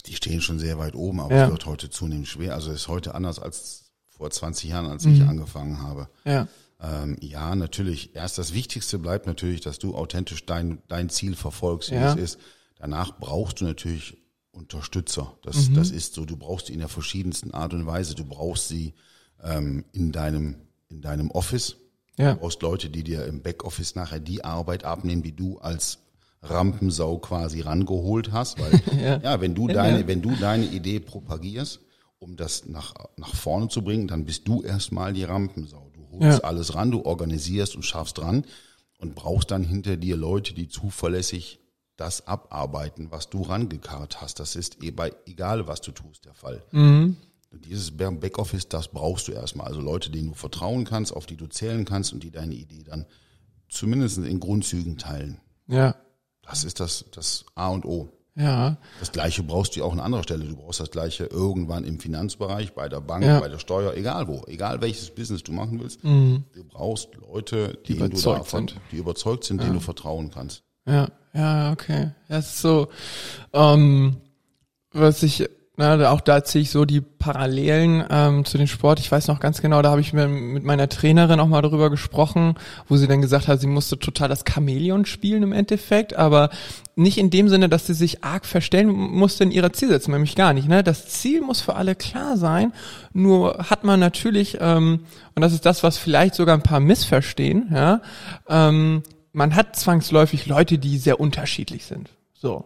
Die stehen schon sehr weit oben, aber ja. es wird heute zunehmend schwer. Also ist heute anders als vor 20 Jahren, als mhm. ich angefangen habe. Ja. Ähm, ja, natürlich. Erst das Wichtigste bleibt natürlich, dass du authentisch dein, dein Ziel verfolgst, wie ja. es ist. Danach brauchst du natürlich Unterstützer. Das, mhm. das ist so. Du brauchst sie in der verschiedensten Art und Weise. Du brauchst sie ähm, in deinem in deinem Office. Ja. Du brauchst Leute, die dir im Backoffice nachher die Arbeit abnehmen, die du als Rampensau quasi rangeholt hast, weil ja. ja, wenn du deine wenn du deine Idee propagierst, um das nach nach vorne zu bringen, dann bist du erstmal die Rampensau holst ja. alles ran, du organisierst und schaffst dran und brauchst dann hinter dir Leute, die zuverlässig das abarbeiten, was du rangekarrt hast. Das ist eh bei egal, was du tust, der Fall. Mhm. Dieses Backoffice, das brauchst du erstmal. Also Leute, denen du vertrauen kannst, auf die du zählen kannst und die deine Idee dann zumindest in Grundzügen teilen. Ja. Das ist das, das A und O. Ja. Das gleiche brauchst du auch an anderer Stelle. Du brauchst das gleiche irgendwann im Finanzbereich, bei der Bank, ja. bei der Steuer, egal wo, egal welches Business du machen willst. Mhm. Du brauchst Leute, die überzeugt davon, sind, die überzeugt sind, ja. denen du vertrauen kannst. Ja, ja, okay. Das ist so, ähm, was ich Na, auch da ziehe ich so die Parallelen ähm, zu dem Sport. Ich weiß noch ganz genau, da habe ich mir mit meiner Trainerin auch mal darüber gesprochen, wo sie dann gesagt hat, sie musste total das Chamäleon spielen im Endeffekt, aber nicht in dem Sinne, dass sie sich arg verstellen musste in ihrer Zielsetzung, nämlich gar nicht. Ne? Das Ziel muss für alle klar sein, nur hat man natürlich, ähm, und das ist das, was vielleicht sogar ein paar missverstehen, ja, ähm, man hat zwangsläufig Leute, die sehr unterschiedlich sind. So.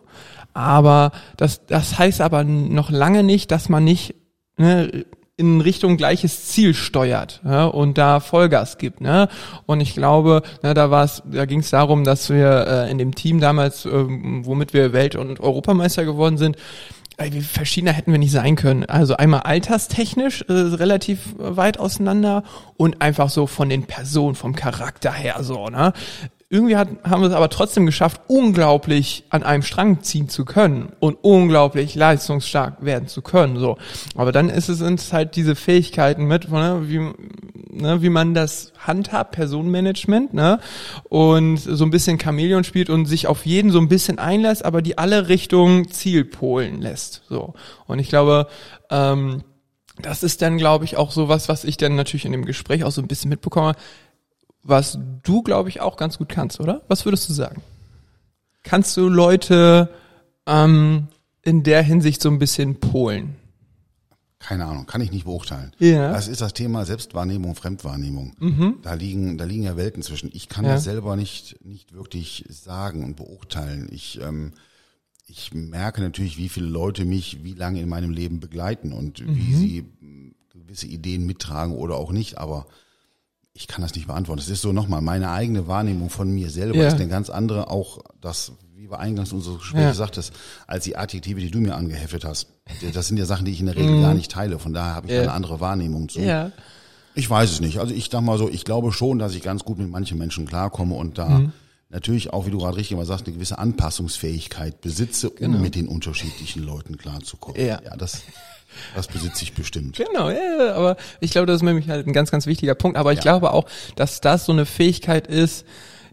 Aber das, das heißt aber noch lange nicht, dass man nicht ne, in Richtung gleiches Ziel steuert ja, und da Vollgas gibt. Ne? Und ich glaube, ne, da war es, da ging es darum, dass wir äh, in dem Team damals, äh, womit wir Welt- und Europameister geworden sind, wie verschiedener hätten wir nicht sein können. Also einmal alterstechnisch äh, relativ weit auseinander und einfach so von den Personen, vom Charakter her so, ne? Irgendwie hat, haben wir es aber trotzdem geschafft, unglaublich an einem Strang ziehen zu können und unglaublich leistungsstark werden zu können. So, aber dann ist es uns halt diese Fähigkeiten mit, ne, wie, ne, wie man das handhabt, Personenmanagement, ne, und so ein bisschen Chamäleon spielt und sich auf jeden so ein bisschen einlässt, aber die alle Richtung Ziel polen lässt. So, und ich glaube, ähm, das ist dann, glaube ich, auch so was, was ich dann natürlich in dem Gespräch auch so ein bisschen mitbekomme was du, glaube ich, auch ganz gut kannst, oder? Was würdest du sagen? Kannst du Leute ähm, in der Hinsicht so ein bisschen polen? Keine Ahnung, kann ich nicht beurteilen. Ja. Das ist das Thema Selbstwahrnehmung, Fremdwahrnehmung. Mhm. Da liegen, da liegen ja Welten zwischen. Ich kann ja. das selber nicht, nicht wirklich sagen und beurteilen. Ich, ähm, ich merke natürlich, wie viele Leute mich wie lange in meinem Leben begleiten und mhm. wie sie gewisse Ideen mittragen oder auch nicht. Aber ich kann das nicht beantworten. Das ist so nochmal meine eigene Wahrnehmung von mir selber ja. ist eine ganz andere, auch das, wie wir eingangs unseres Gesprächs ja. sagtest, als die Adjektive, die du mir angeheftet hast. Das sind ja Sachen, die ich in der Regel mhm. gar nicht teile. Von daher habe ich ja. eine andere Wahrnehmung zu. Ja. Ich weiß es nicht. Also ich sag mal so, ich glaube schon, dass ich ganz gut mit manchen Menschen klarkomme und da mhm. natürlich auch, wie du gerade richtig mal sagst, eine gewisse Anpassungsfähigkeit besitze, um genau. mit den unterschiedlichen Leuten klarzukommen. Ja, ja das das besitze ich bestimmt. Genau, ja, aber ich glaube, das ist nämlich halt ein ganz, ganz wichtiger Punkt. Aber ich ja. glaube auch, dass das so eine Fähigkeit ist,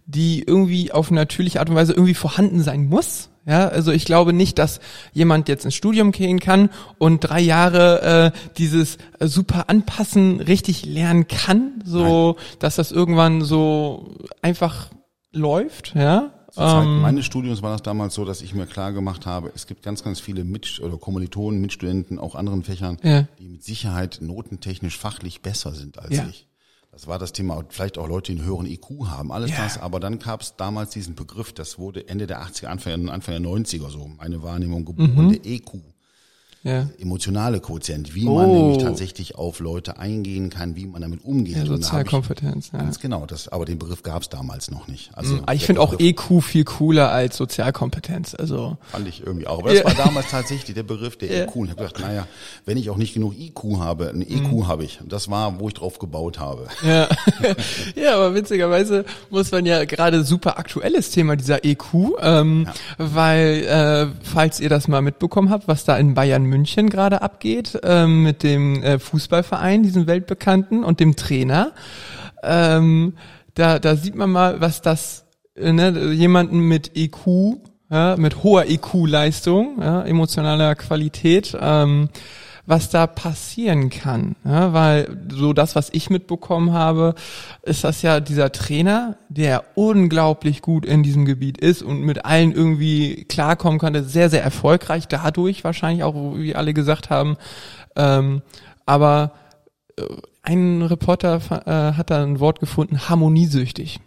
die irgendwie auf natürliche Art und Weise irgendwie vorhanden sein muss. Ja, also ich glaube nicht, dass jemand jetzt ins Studium gehen kann und drei Jahre äh, dieses super Anpassen richtig lernen kann, so Nein. dass das irgendwann so einfach läuft, ja. Zur Zeit ähm, meines Studiums war das damals so, dass ich mir klar gemacht habe, es gibt ganz, ganz viele Mit oder Kommilitonen, Mitstudenten, auch anderen Fächern, ja. die mit Sicherheit notentechnisch fachlich besser sind als ja. ich. Das war das Thema, vielleicht auch Leute, die einen höheren IQ haben, alles ja. das. Aber dann gab es damals diesen Begriff, das wurde Ende der 80er, Anfang, Anfang der 90er so, meine Wahrnehmung geboren, mhm. der EQ ja. emotionale Quotient, wie oh. man nämlich tatsächlich auf Leute eingehen kann, wie man damit umgeht. Ja, Sozialkompetenz. Ja. Ganz genau, das, aber den Begriff gab es damals noch nicht. Also mhm. ich finde auch EQ viel cooler als Sozialkompetenz. Also fand ich irgendwie auch. Aber das war damals tatsächlich der Begriff der ja. EQ. Und ich habe gedacht, naja, wenn ich auch nicht genug IQ habe, ein EQ mhm. habe ich. Das war, wo ich drauf gebaut habe. Ja. ja, aber witzigerweise muss man ja gerade super aktuelles Thema dieser EQ, ähm, ja. weil äh, falls ihr das mal mitbekommen habt, was da in Bayern München gerade abgeht, ähm, mit dem äh, Fußballverein, diesem weltbekannten und dem Trainer. Ähm, da, da sieht man mal, was das, äh, ne, jemanden mit EQ, ja, mit hoher EQ-Leistung, ja, emotionaler Qualität, ähm, was da passieren kann. Ja, weil so das, was ich mitbekommen habe, ist das ja dieser Trainer, der unglaublich gut in diesem Gebiet ist und mit allen irgendwie klarkommen konnte, sehr, sehr erfolgreich dadurch wahrscheinlich auch, wie alle gesagt haben. Ähm, aber äh, ein Reporter äh, hat da ein Wort gefunden, harmoniesüchtig.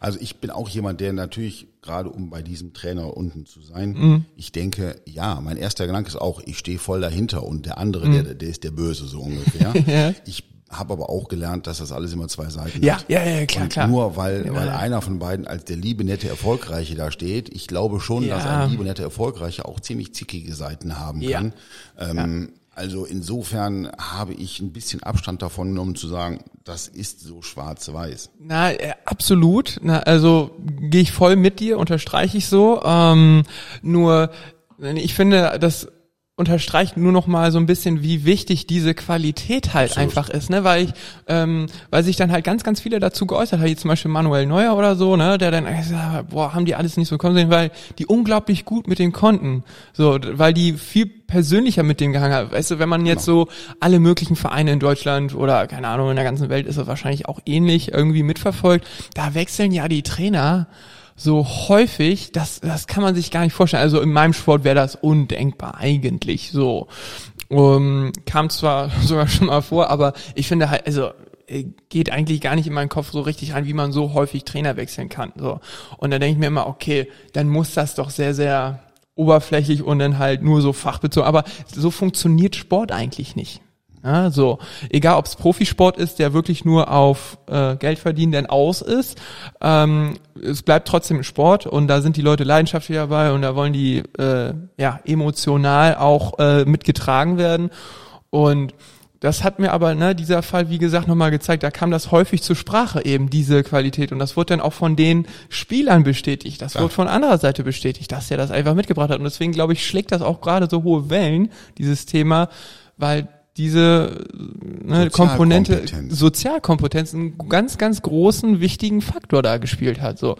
Also ich bin auch jemand, der natürlich, gerade um bei diesem Trainer unten zu sein, mhm. ich denke, ja, mein erster Gedanke ist auch, ich stehe voll dahinter und der andere, mhm. der, der ist der Böse so ungefähr. ja. Ich habe aber auch gelernt, dass das alles immer zwei Seiten ja, hat. Ja, ja, klar, und klar. Nur weil, ja, weil einer von beiden als der liebe, nette, erfolgreiche da steht. Ich glaube schon, ja. dass ein liebe, nette, erfolgreiche auch ziemlich zickige Seiten haben kann. Ähm, also insofern habe ich ein bisschen Abstand davon um zu sagen, das ist so schwarz-weiß. Na, äh, absolut. Na, also gehe ich voll mit dir, unterstreiche ich so. Ähm, nur, ich finde, dass unterstreicht nur noch mal so ein bisschen, wie wichtig diese Qualität halt Absolut. einfach ist, ne? Weil ich, ähm, weil sich dann halt ganz, ganz viele dazu geäußert haben, wie zum Beispiel Manuel Neuer oder so, ne? Der dann gesagt boah, haben die alles nicht so kommen sehen, weil die unglaublich gut mit dem konnten, so, weil die viel persönlicher mit dem gehangen haben. Weißt du, wenn man jetzt genau. so alle möglichen Vereine in Deutschland oder keine Ahnung in der ganzen Welt ist es wahrscheinlich auch ähnlich irgendwie mitverfolgt, da wechseln ja die Trainer so häufig, das, das kann man sich gar nicht vorstellen. Also in meinem Sport wäre das undenkbar eigentlich so. Um, kam zwar sogar schon mal vor, aber ich finde halt, also äh, geht eigentlich gar nicht in meinen Kopf so richtig rein, wie man so häufig Trainer wechseln kann. So. Und da denke ich mir immer, okay, dann muss das doch sehr, sehr oberflächlich und dann halt nur so fachbezogen. Aber so funktioniert Sport eigentlich nicht. Ja, so, egal ob es Profisport ist, der wirklich nur auf äh, Geld verdienen denn aus ist, ähm, es bleibt trotzdem Sport und da sind die Leute leidenschaftlich dabei und da wollen die äh, ja emotional auch äh, mitgetragen werden und das hat mir aber, ne, dieser Fall, wie gesagt, nochmal gezeigt, da kam das häufig zur Sprache eben, diese Qualität. Und das wurde dann auch von den Spielern bestätigt. Das ja. wurde von anderer Seite bestätigt, dass er das einfach mitgebracht hat. Und deswegen, glaube ich, schlägt das auch gerade so hohe Wellen, dieses Thema, weil diese ne, Komponente Sozialkompetenz einen ganz, ganz großen, wichtigen Faktor da gespielt hat. So.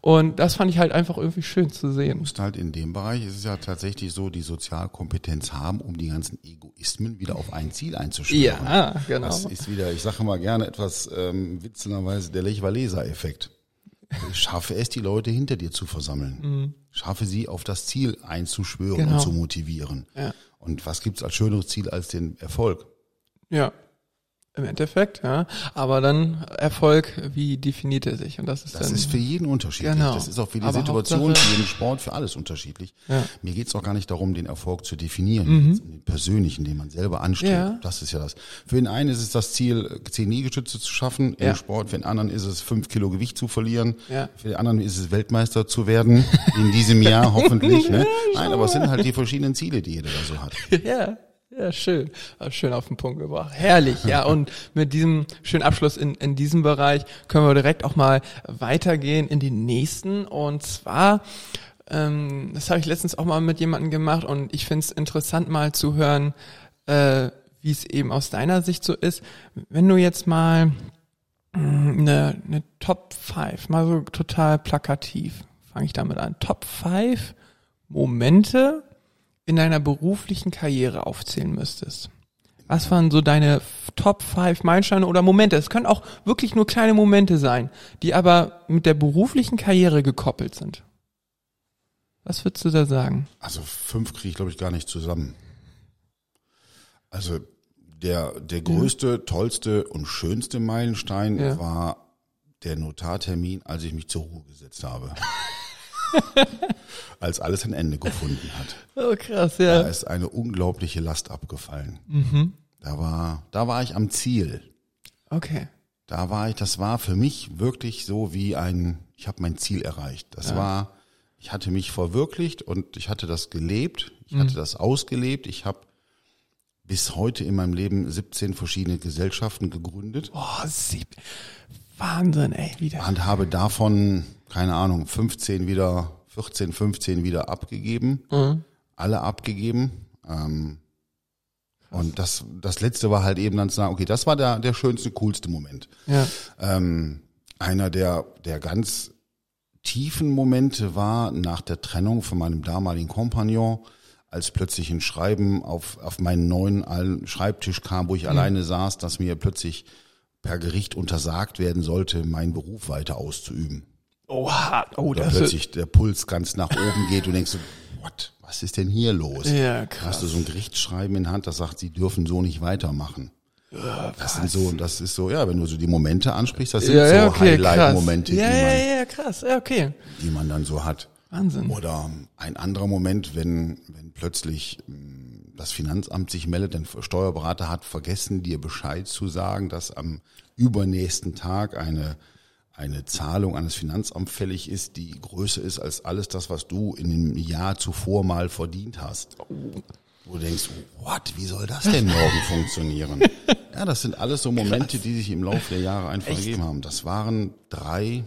Und das fand ich halt einfach irgendwie schön zu sehen. Du musst halt in dem Bereich, ist es ja tatsächlich so, die Sozialkompetenz haben, um die ganzen Egoismen wieder auf ein Ziel einzuschwören. Ja, genau. Das ist wieder, ich sage mal gerne etwas ähm, witzenderweise, der Lech-Walesa-Effekt. Schaffe es, die Leute hinter dir zu versammeln. Mhm. Schaffe sie, auf das Ziel einzuschwören genau. und zu motivieren. Ja. Und was gibt's als schöneres Ziel als den Erfolg? Ja. Im Endeffekt, ja. Aber dann Erfolg, wie definiert er sich? Und das ist das dann, ist für jeden unterschiedlich. Genau. Das ist auch für die Aber Situation, für jeden Sport, für alles unterschiedlich. Ja. Mir geht's auch gar nicht darum, den Erfolg zu definieren, mhm. den persönlichen, den man selber anstrebt. Ja. Das ist ja das. Für den einen ist es das Ziel, zehn Liegestütze zu schaffen im ja. Sport. Für den anderen ist es fünf Kilo Gewicht zu verlieren. Ja. Für den anderen ist es Weltmeister zu werden in diesem Jahr hoffentlich. Ne? Nein, aber es sind halt die verschiedenen Ziele, die jeder da so hat. Ja. Ja, schön. Schön auf den Punkt gebracht. Herrlich, ja. Und mit diesem schönen Abschluss in, in diesem Bereich können wir direkt auch mal weitergehen in den nächsten. Und zwar, ähm, das habe ich letztens auch mal mit jemandem gemacht und ich finde es interessant mal zu hören, äh, wie es eben aus deiner Sicht so ist. Wenn du jetzt mal mm, eine, eine Top 5, mal so total plakativ, fange ich damit an. Top 5 Momente, in deiner beruflichen Karriere aufzählen müsstest, was waren so deine Top 5 Meilensteine oder Momente? Es können auch wirklich nur kleine Momente sein, die aber mit der beruflichen Karriere gekoppelt sind. Was würdest du da sagen? Also fünf kriege ich, glaube ich, gar nicht zusammen. Also der, der größte, ja. tollste und schönste Meilenstein ja. war der Notartermin, als ich mich zur Ruhe gesetzt habe. als alles ein Ende gefunden hat. Oh krass, ja. Da ist eine unglaubliche Last abgefallen. Mhm. Da war, da war ich am Ziel. Okay. Da war ich, das war für mich wirklich so wie ein, ich habe mein Ziel erreicht. Das ja. war, ich hatte mich verwirklicht und ich hatte das gelebt, ich mhm. hatte das ausgelebt. Ich habe bis heute in meinem Leben 17 verschiedene Gesellschaften gegründet. Oh, sieb Wahnsinn, ey, wieder. Und habe davon, keine Ahnung, 15 wieder 14, 15 wieder abgegeben. Mhm. Alle abgegeben. Ähm, und das, das letzte war halt eben dann zu sagen, okay, das war der, der schönste, coolste Moment. Ja. Ähm, einer der, der ganz tiefen Momente war nach der Trennung von meinem damaligen Kompagnon, als plötzlich ein Schreiben auf, auf meinen neuen Schreibtisch kam, wo ich mhm. alleine saß, dass mir plötzlich per Gericht untersagt werden sollte, meinen Beruf weiter auszuüben. Oha, oh, Oder das plötzlich der Puls ganz nach oben geht und denkst so, what, was ist denn hier los? Ja, krass. Hast du so ein Gerichtsschreiben in Hand, das sagt, sie dürfen so nicht weitermachen. Ja, das sind so, das ist so, ja, wenn du so die Momente ansprichst, das sind ja, so okay, Highlight-Momente, ja, die, ja, ja, krass, ja, okay. die man dann so hat. Wahnsinn. Oder ein anderer Moment, wenn, wenn plötzlich hm, das Finanzamt sich meldet, denn Steuerberater hat vergessen, dir Bescheid zu sagen, dass am übernächsten Tag eine eine Zahlung an das Finanzamt fällig ist, die größer ist als alles das, was du in dem Jahr zuvor mal verdient hast. Wo du denkst, what, wie soll das denn morgen funktionieren? Ja, das sind alles so Momente, die sich im Laufe der Jahre einfach Echt? ergeben haben. Das waren drei,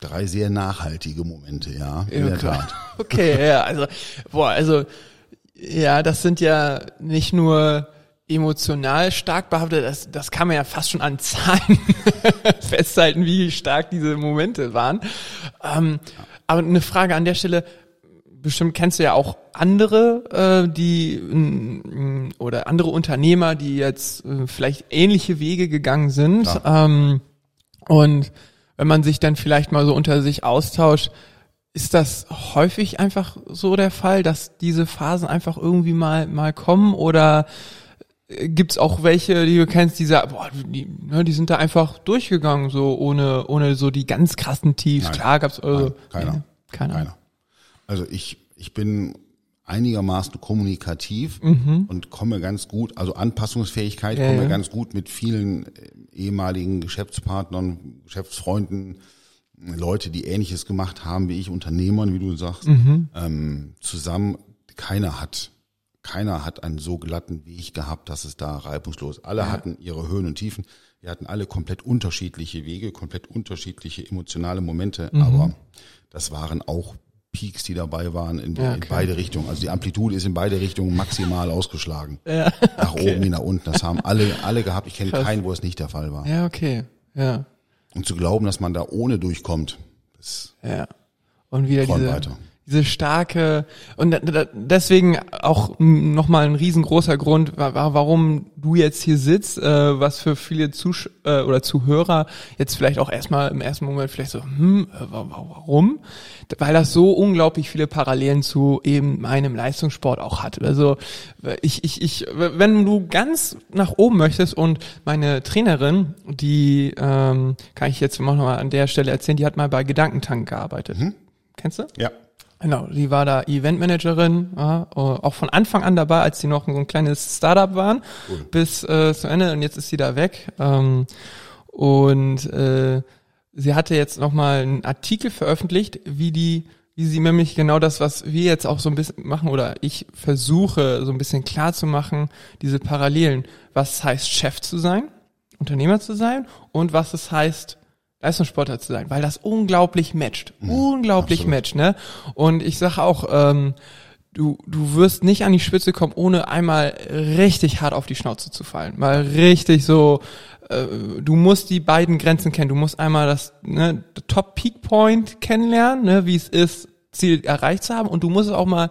drei sehr nachhaltige Momente, ja, in ja, der Tat. Okay, ja, also, boah, also, Ja, das sind ja nicht nur emotional stark behaftet, das, das kann man ja fast schon an Zahlen festhalten, wie stark diese Momente waren. Ähm, aber eine Frage an der Stelle, bestimmt kennst du ja auch andere, äh, die oder andere Unternehmer, die jetzt äh, vielleicht ähnliche Wege gegangen sind. Ähm, und wenn man sich dann vielleicht mal so unter sich austauscht, ist das häufig einfach so der Fall, dass diese Phasen einfach irgendwie mal mal kommen oder gibt's auch welche, die du kennst, die sagen, boah, die, ne, die sind da einfach durchgegangen, so ohne, ohne so die ganz krassen Tiefs. Nein. Klar gab's also, Nein, keiner. Nee, keiner. Keiner. Also ich, ich bin einigermaßen kommunikativ Mhm. und komme ganz gut, also Anpassungsfähigkeit, Ja, komme ja. ganz gut mit vielen äh, ehemaligen Geschäftspartnern, Geschäftsfreunden, Leute, die Ähnliches gemacht haben wie ich, Unternehmern, wie du sagst, Mhm. ähm, zusammen. Keiner hat, keiner hat einen so glatten Weg gehabt, dass es da reibungslos. Alle hatten ihre Höhen und Tiefen. Wir hatten alle komplett unterschiedliche Wege, komplett unterschiedliche emotionale Momente, Mhm. aber das waren auch Peaks, die dabei waren in, Ja, in okay. beide Richtungen. Also die Amplitude ist in beide Richtungen maximal ausgeschlagen. Ja, Nach oben wie nach unten. Das haben alle, alle gehabt. Ich kenne keinen, wo es nicht der Fall war. ja, okay. Ja, Und zu glauben, dass man da ohne durchkommt, das ja. Und wieder diese, weiter. Diese starke und deswegen auch nochmal ein riesengroßer Grund, wa- wa- warum du jetzt hier sitzt, äh, was für viele Zusch äh, oder Zuhörer jetzt vielleicht auch erstmal im ersten Moment vielleicht so, hm, äh, wa- wa- warum? Weil das so unglaublich viele Parallelen zu eben meinem Leistungssport auch hat. Also ich, ich, ich, wenn du ganz nach oben möchtest und meine Trainerin, die ähm, kann ich jetzt noch mal an der Stelle erzählen, die hat mal bei Gedankentank gearbeitet. Kennst du? Ja. Genau, die war da Eventmanagerin, ja, äh, auch von Anfang an dabei, als sie noch so ein kleines Startup waren, bis äh, zu Ende. Und jetzt ist sie da weg. Ähm, und äh, sie hatte jetzt nochmal einen Artikel veröffentlicht, wie die, wie sie nämlich genau das, was wir jetzt auch so ein bisschen machen, oder ich versuche so ein bisschen klar zu machen, diese Parallelen, was es heißt, Chef zu sein, Unternehmer zu sein und was es heißt, Leistungssportler zu sein, weil das unglaublich matcht. unglaublich absolut. matcht, ne? Und ich sage auch, ähm, du, du wirst nicht an die Spitze kommen, ohne einmal richtig hart auf die Schnauze zu fallen. Mal richtig so, äh, du musst die beiden Grenzen kennen. Du musst einmal das ne, Top Peak Point kennenlernen, ne, wie es ist, Ziel erreicht zu haben. Und du musst es auch mal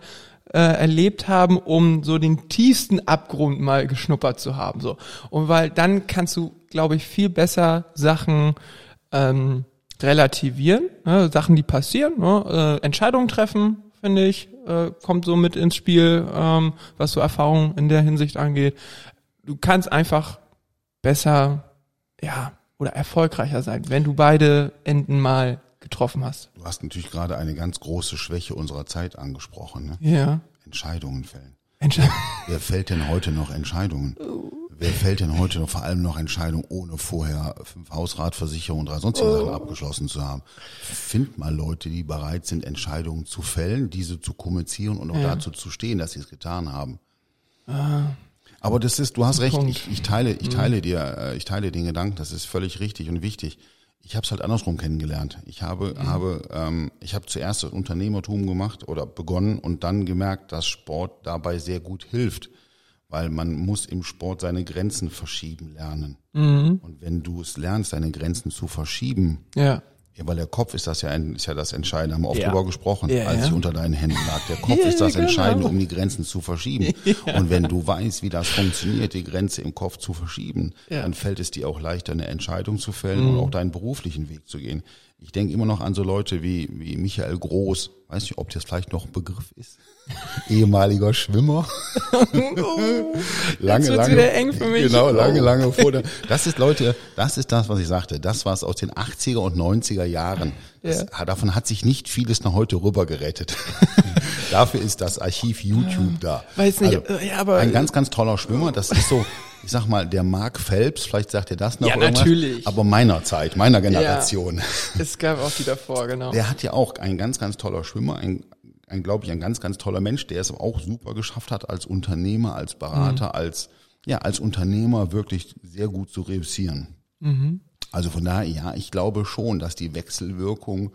äh, erlebt haben, um so den tiefsten Abgrund mal geschnuppert zu haben. So. Und weil dann kannst du, glaube ich, viel besser Sachen ähm, relativieren, ne, Sachen, die passieren, ne, äh, Entscheidungen treffen, finde ich, äh, kommt so mit ins Spiel, ähm, was so Erfahrungen in der Hinsicht angeht. Du kannst einfach besser, ja, oder erfolgreicher sein, wenn du beide Enden mal getroffen hast. Du hast natürlich gerade eine ganz große Schwäche unserer Zeit angesprochen. Ne? Ja. Entscheidungen fällen. Entscheid Wer fällt denn heute noch Entscheidungen? Wer fällt denn heute noch vor allem noch Entscheidungen, ohne vorher fünf Hausratversicherungen, drei sonstige Sachen abgeschlossen zu haben? Find mal Leute, die bereit sind, Entscheidungen zu fällen, diese zu kommunizieren und auch dazu zu stehen, dass sie es getan haben. Aber das ist, du hast recht, ich, ich teile, ich teile dir, äh, ich teile den Gedanken, das ist völlig richtig und wichtig. Ich habe es halt andersrum kennengelernt. Ich habe, habe, ähm, ich habe zuerst das Unternehmertum gemacht oder begonnen und dann gemerkt, dass Sport dabei sehr gut hilft, weil man muss im Sport seine Grenzen verschieben lernen. Mhm. Und wenn du es lernst, deine Grenzen zu verschieben, ja. ja, weil der Kopf ist das ja, ein, ist ja das Entscheidende, haben wir oft Ja. drüber gesprochen, Ja, als ja. ich unter deinen Händen lag. Der Kopf ist das genau. Entscheidende, um die Grenzen zu verschieben. Und wenn du weißt, wie das funktioniert, die Grenze im Kopf zu verschieben. Mhm. dann fällt es dir auch leichter, eine Entscheidung zu fällen und auch deinen beruflichen Weg zu gehen. Ich denke immer noch an so Leute wie, wie Michael Groß. Weiß nicht, ob das vielleicht noch ein Begriff ist. Ehemaliger Schwimmer. lange, wird's lange. wieder eng für mich. Genau, lange, Oh. lange vor der, Das ist Leute, das ist das, was ich sagte. Das war es aus den 80er und 90er Jahren. Das, Davon hat sich nicht vieles nach heute rüber gerettet. Dafür ist das Archiv YouTube da. Weiß nicht, Also, äh, ja, aber- ein ganz, ganz toller Schwimmer. Das ist so, ich sag mal, der Mark Phelps, vielleicht sagt ihr das noch Ja, natürlich. Aber meiner Zeit, meiner Generation. Es gab auch die davor, genau. Der hat ja auch ein ganz, ganz toller Schwimmer, ein, ein glaube ich, ein ganz, ganz toller Mensch, der es auch super geschafft hat, als Unternehmer, als Berater, Mhm. als, ja, als Unternehmer wirklich sehr gut zu reüssieren. Mhm. Also von daher, ja, ich glaube schon, dass die Wechselwirkung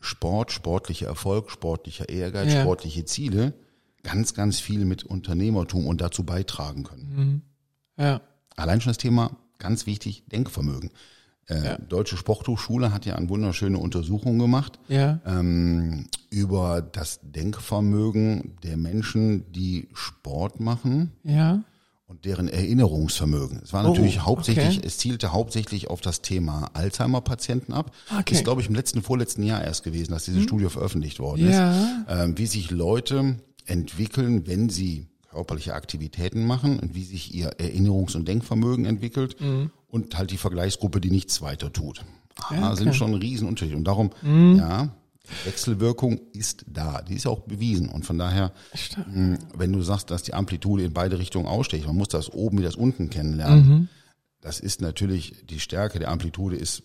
Sport, sportlicher Erfolg, sportlicher Ehrgeiz, Ja. sportliche Ziele ganz, ganz viel mit Unternehmertum und dazu beitragen können. Mhm. Ja. Allein schon das Thema, ganz wichtig, Denkvermögen. Äh, ja. Deutsche Sporthochschule hat ja eine wunderschöne Untersuchung gemacht ja. ähm, über das Denkvermögen der Menschen, die Sport machen. Ja und deren Erinnerungsvermögen. Es war oh, natürlich hauptsächlich, okay. es zielte hauptsächlich auf das Thema Alzheimer-Patienten ab. Okay. Ist, glaube ich, im letzten, vorletzten Jahr erst gewesen, dass diese hm. Studie veröffentlicht worden ist. Ähm, wie sich Leute entwickeln, wenn sie körperliche Aktivitäten machen und wie sich ihr Erinnerungs- und Denkvermögen entwickelt mhm. und halt die Vergleichsgruppe, die nichts weiter tut. Ah, ja, okay. sind schon Riesenunterschiede. Und darum, mhm. ja, Wechselwirkung ist da, die ist auch bewiesen. Und von daher, mh, hm, wenn du sagst, dass die Amplitude in beide Richtungen aussteht, man muss das oben wie das unten kennenlernen. Mhm. Das ist natürlich, die Stärke der Amplitude ist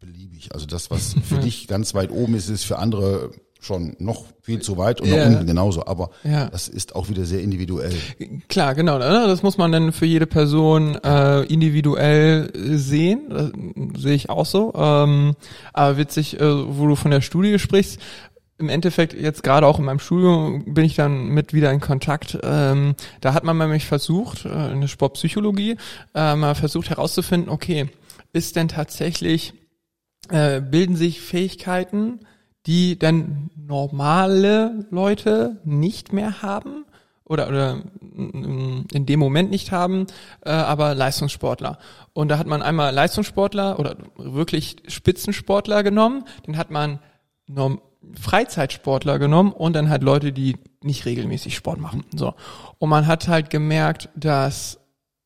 beliebig. Also das, was für dich ganz weit oben ist, ist für andere schon noch viel zu weit und ja. nach unten genauso. Aber ja. das ist auch wieder sehr individuell. Klar, genau. Ne? Das muss man dann für jede Person äh, individuell sehen. Das sehe ich auch so. Ähm, aber witzig, äh, wo du von der Studie sprichst, im Endeffekt jetzt gerade auch in meinem Studium bin ich dann mit wieder in Kontakt. Ähm, da hat man nämlich versucht, äh, in der Sportpsychologie, äh, mal versucht herauszufinden, okay, ist denn tatsächlich, äh, bilden sich Fähigkeiten, die dann normale Leute nicht mehr haben oder, oder in dem Moment nicht haben, äh, aber Leistungssportler. Und da hat man einmal Leistungssportler oder wirklich Spitzensportler genommen, dann hat man Freizeitsportler genommen und dann halt Leute, die nicht regelmäßig Sport machen. So. Und man hat halt gemerkt, dass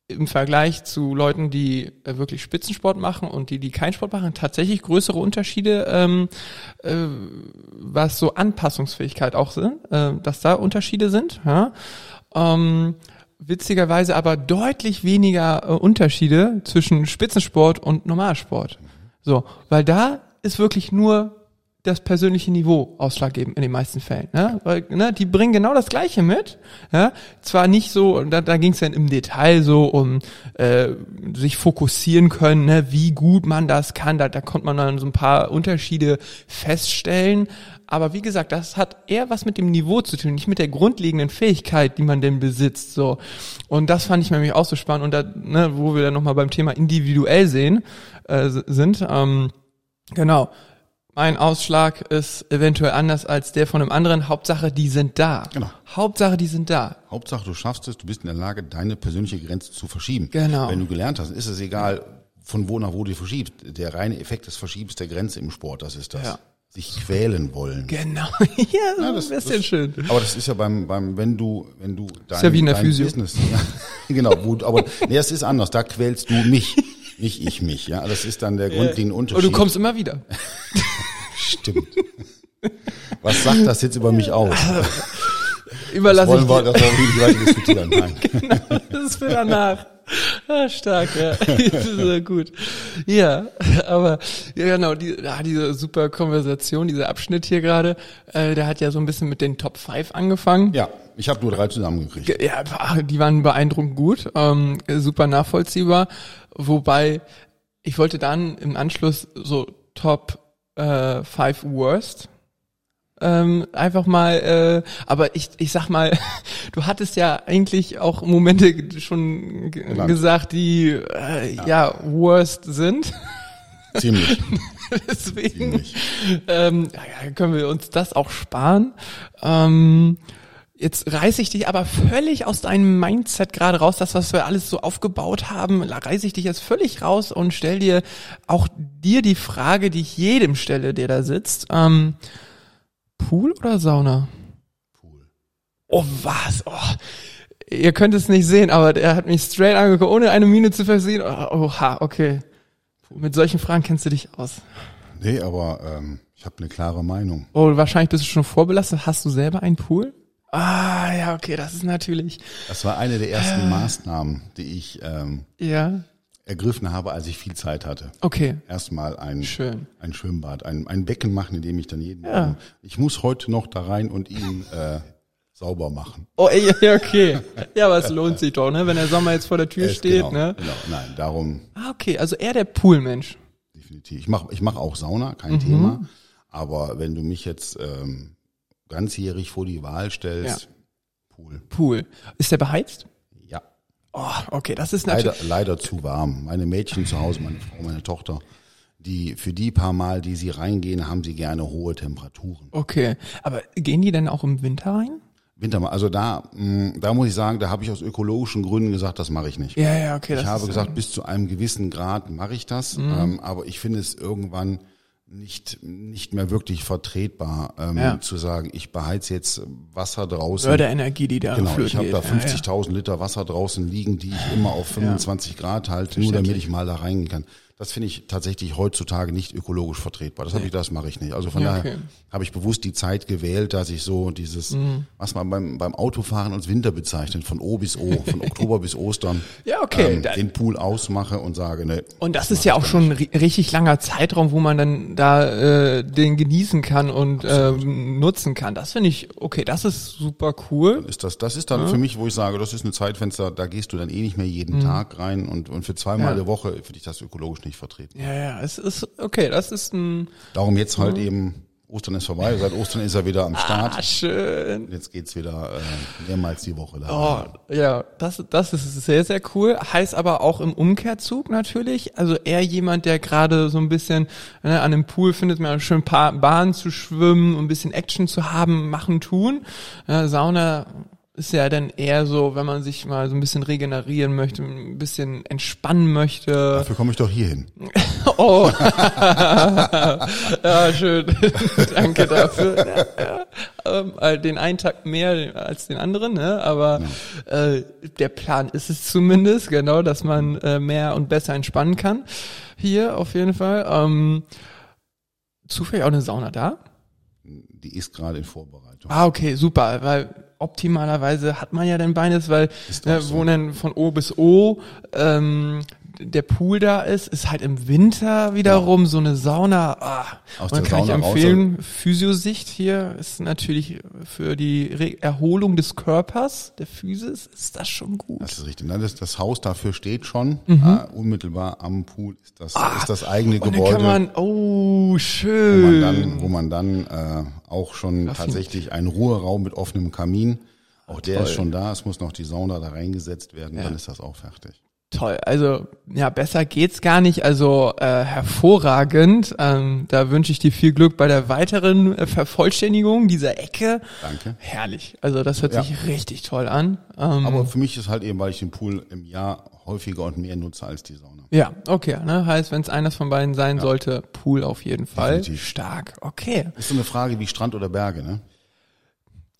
im Vergleich zu Leuten, die äh, wirklich Spitzensport machen und die, die keinen Sport machen, tatsächlich größere Unterschiede, ähm, äh, was so Anpassungsfähigkeit auch sind, äh, dass da Unterschiede sind. Ja? Ähm, witzigerweise aber deutlich weniger äh, Unterschiede zwischen Spitzensport und Normalsport. So, weil da ist wirklich nur das persönliche Niveau ausschlaggebend in den meisten Fällen. Ne? Weil, ne, die bringen genau das Gleiche mit. Ja? Zwar nicht so, da, da ging es dann im Detail so um äh, sich fokussieren können, ne, wie gut man das kann. Da, da konnte man dann so ein paar Unterschiede feststellen. Aber wie gesagt, das hat eher was mit dem Niveau zu tun, nicht mit der grundlegenden Fähigkeit, die man denn besitzt. So und das fand ich nämlich auch so spannend. Und da, ne, wo wir dann nochmal beim Thema individuell sehen äh, sind. Ähm, genau mein Ausschlag ist eventuell anders als der von einem anderen. Hauptsache, die sind da. Genau. Hauptsache, die sind da. Hauptsache, du schaffst es, du bist in der Lage, deine persönliche Grenze zu verschieben. Genau. Wenn du gelernt hast, ist es egal, von wo nach wo du verschiebst. Der reine Effekt des Verschiebens der Grenze im Sport, das ist das. Ja. Sich quälen wollen. Genau. ja, ja das ist ja schön. Aber das ist ja beim, beim, wenn du, wenn du dein, ist ja wie in der Physio. Business, ja, genau, wo, aber, nee, es ist anders. Da quälst du mich. Nicht ich mich, ja. Das ist dann der grundlegende Unterschied. Und du kommst immer wieder. Stimmt. Was sagt das jetzt über mich aus? Überlasse das wollen wir, das wollen wir nicht diskutieren. Nein. Genau, das ist für danach. Ah, stark, ja. Das ist ja gut. Ja, aber ja, genau, die, ah, diese super Konversation, dieser Abschnitt hier gerade, äh, der hat ja so ein bisschen mit den Top 5 angefangen. Ja, ich habe nur drei zusammengekriegt. Ja, die waren beeindruckend gut, ähm, super nachvollziehbar. Wobei ich wollte dann im Anschluss so Top äh, Five Worst. Ähm, einfach mal, äh, aber ich, ich sag mal, du hattest ja eigentlich auch Momente schon gesagt, die äh, ja. ja worst sind. Ziemlich. Deswegen Ziemlich. Ähm, ja, können wir uns das auch sparen. Ähm, Jetzt reiße ich dich aber völlig aus deinem Mindset gerade raus, das, was wir alles so aufgebaut haben, reiße ich dich jetzt völlig raus und stell dir auch dir die Frage, die ich jedem stelle, der da sitzt. Ähm, Pool oder Sauna? Pool. Oh, was? Oh. Ihr könnt es nicht sehen, aber er hat mich straight angeguckt, ohne eine Miene zu versehen. Oh, oha, okay. Mit solchen Fragen kennst du dich aus. Nee, aber ähm, ich habe eine klare Meinung. Oh, wahrscheinlich bist du schon vorbelastet. Hast du selber einen Pool? Ah, ja, okay, das ist natürlich. Das war eine der ersten äh, Maßnahmen, die ich ähm, ja. ergriffen habe, als ich viel Zeit hatte. Okay. Erstmal ein, Schön. ein Schwimmbad, ein, ein Becken machen, in dem ich dann jeden ja. Ich muss heute noch da rein und ihn äh, sauber machen. Oh, ja, okay. Ja, aber es lohnt sich doch, ne? Wenn der Sommer jetzt vor der Tür es steht, genau, ne? Genau, nein, darum. Ah, okay, also eher der Poolmensch. Definitiv. Ich mache ich mach auch Sauna, kein mhm. Thema. Aber wenn du mich jetzt ähm, ganzjährig vor die Wahl stellst, Pool. Pool. Ist der beheizt? Ja. Oh, okay, das ist natürlich. Leider, leider zu warm. Meine Mädchen zu Hause, meine Frau, meine Tochter, die für die paar Mal, die sie reingehen, haben sie gerne hohe Temperaturen. Okay, aber gehen die denn auch im Winter rein? Winter, also da, mh, da muss ich sagen, da habe ich aus ökologischen Gründen gesagt, das mache ich nicht. Ja, ja, okay. Ich habe gesagt, bis zu einem gewissen Grad mache ich das, ähm, aber ich finde es irgendwann nicht nicht mehr wirklich vertretbar ähm, Ja. zu sagen, ich beheiz jetzt Wasser draußen. Förderenergie, die da Genau, ich habe da Ja, ja. 50.000 Liter Wasser draußen liegen, die ich immer auf 25 Grad halte, nur damit ich mal da reingehen kann. Das finde ich tatsächlich heutzutage nicht ökologisch vertretbar. Das habe ich, das mache ich nicht. Also von Ja, daher okay. habe ich bewusst die Zeit gewählt, dass ich so dieses, Mhm. was man beim, beim Autofahren als Winter bezeichnet, von O bis O, von Oktober bis Ostern, Ja, okay. ähm, den Pool ausmache und sage, ne. Und das ist ja auch schon ein ri- richtig langer Zeitraum, wo man dann da äh, den genießen kann und äh, nutzen kann. Das finde ich, okay, das ist super cool. ist das, das ist dann für mich, wo ich sage, das ist ein Zeitfenster, da gehst du dann eh nicht mehr jeden Tag rein und, und für zweimal Mhm. Ja. die Woche finde ich das ökologisch nicht vertreten. Ja, ja, es ist, okay, das ist ein, Darum jetzt halt eben, Ostern ist vorbei, seit Ostern ist er wieder am Start. ah, schön. Jetzt geht's wieder äh, mehrmals die Woche da. Oh, ja, das, das ist sehr, sehr cool. Heißt aber auch im Umkehrzug natürlich. Also eher jemand, der gerade so ein bisschen ne, an dem Pool findet, man schön ein paar Bahnen zu schwimmen, ein bisschen Action zu haben, machen, tun. Ja, Sauna ist ja dann eher so, wenn man sich mal so ein bisschen regenerieren möchte, ein bisschen entspannen möchte. Dafür komme ich doch hier hin. Oh, ja, schön. Danke dafür. Ja, ja. Ähm, äh, den einen Tag mehr als den anderen, ne? aber äh, der Plan ist es zumindest, genau, dass man äh, mehr und besser entspannen kann. Hier auf jeden Fall. Ähm, zufällig auch eine Sauna da? Die ist gerade in Vorbereitung. Ah, okay, super, weil optimalerweise hat man ja dann beides, weil auch so. wo dann von O bis O ähm, der Pool da ist, ist halt im Winter wiederum so eine Sauna. Ah, Aus man der kann ich Sauna raus- empfehlen, Physiosicht hier ist natürlich für die Re Erholung des Körpers, der Physis, ist das schon gut. Das ist richtig. Das, das Haus dafür steht schon. Mhm. Äh, unmittelbar am Pool ist das, ist das eigene Ah, Gebäude. kann man, oh, wo man schön. dann, wo man dann äh, auch schon tatsächlich einen Ruheraum mit offenem Kamin. Auch der ist toll. schon da. Es muss noch die Sauna da reingesetzt werden. Dann ist das auch fertig. Toll, also ja, besser geht's gar nicht. Also äh, hervorragend. Ähm, da wünsche ich dir viel Glück bei der weiteren äh, Vervollständigung dieser Ecke. Danke. Herrlich. Also das hört Ja. sich richtig toll an. Ähm, Aber für mich ist halt eben, weil ich den Pool im Jahr häufiger und mehr nutze als die Sauna. ja, okay. Ne? Heißt, wenn es eines von beiden sein sollte, Pool auf jeden Fall. Definitiv. Stark. Okay. Ist so eine Frage wie Strand oder Berge, ne?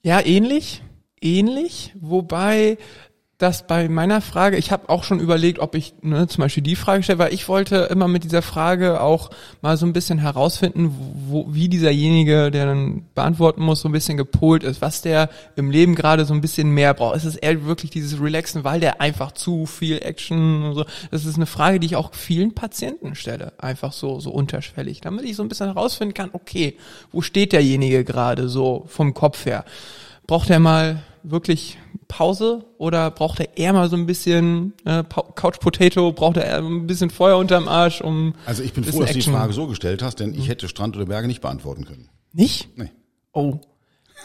Ja, ähnlich, ähnlich, wobei das bei meiner Frage, ich habe auch schon überlegt, ob ich ne, zum Beispiel die Frage stelle, weil ich wollte immer mit dieser Frage auch mal so ein bisschen herausfinden, wo, wie dieserjenige, der dann beantworten muss, so ein bisschen gepolt ist, was der im Leben gerade so ein bisschen mehr braucht. Ist es eher wirklich dieses Relaxen, weil der einfach zu viel Action und so. Das ist eine Frage, die ich auch vielen Patienten stelle, einfach so so unterschwellig, damit ich so ein bisschen herausfinden kann, okay, wo steht derjenige gerade so vom Kopf her? Braucht er mal wirklich Pause oder braucht er eher mal so ein bisschen äh, Couch Potato? Braucht er eher ein bisschen Feuer unterm Arsch? Um Also ich bin froh, dass du die Mhm. Frage so gestellt hast, denn ich hätte Strand oder Berge nicht beantworten können. Nicht? Nee. Oh.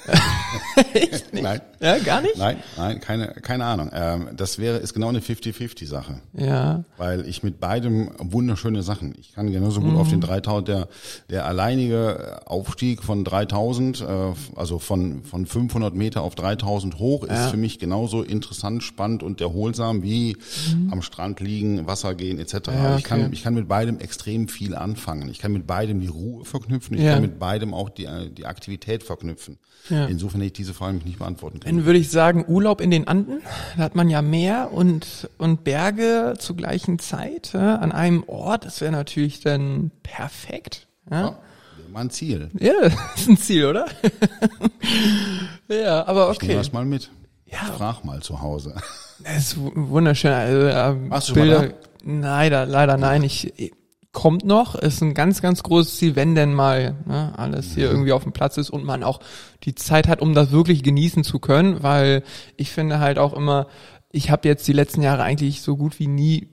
Nein. Ja, gar nicht? Nein, nein, keine, keine Ahnung. Ähm, das wäre, ist genau eine 50-50-Sache. Ja. Weil ich mit beidem wunderschöne Sachen. Ich kann genauso gut Mhm. auf den 3000, der, der alleinige Aufstieg von 3000, äh, also von, von 500 Meter auf 3000 hoch, ist für mich genauso interessant, spannend und erholsam wie am Strand liegen, Wasser gehen, etc. Mhm. Ja, ich, kann, okay. ich kann mit beidem extrem viel anfangen. Ich kann mit beidem die Ruhe verknüpfen, ich Ja. kann mit beidem auch die, äh, die Aktivität verknüpfen. Ja. Insofern hätte ich diese Frage nicht beantworten können. Dann würde ich sagen, Urlaub in den Anden. Da hat man ja Meer und, und Berge zur gleichen Zeit ja, an einem Ort. Das wäre natürlich dann perfekt. Ja. Ja, mal ein Ziel. ja, das ist ein Ziel, oder? ja, aber Ich nehme okay. das mal mit. Ja. Frag mal zu Hause. Das ist wu- wunderschön. Also, äh, Bilder, leider, leider nein. Ich- kommt noch, ist ein ganz, ganz großes Ziel, wenn denn mal ne, alles hier irgendwie auf dem Platz ist und man auch die Zeit hat, um das wirklich genießen zu können, weil ich finde halt auch immer, ich habe jetzt die letzten Jahre eigentlich so gut wie nie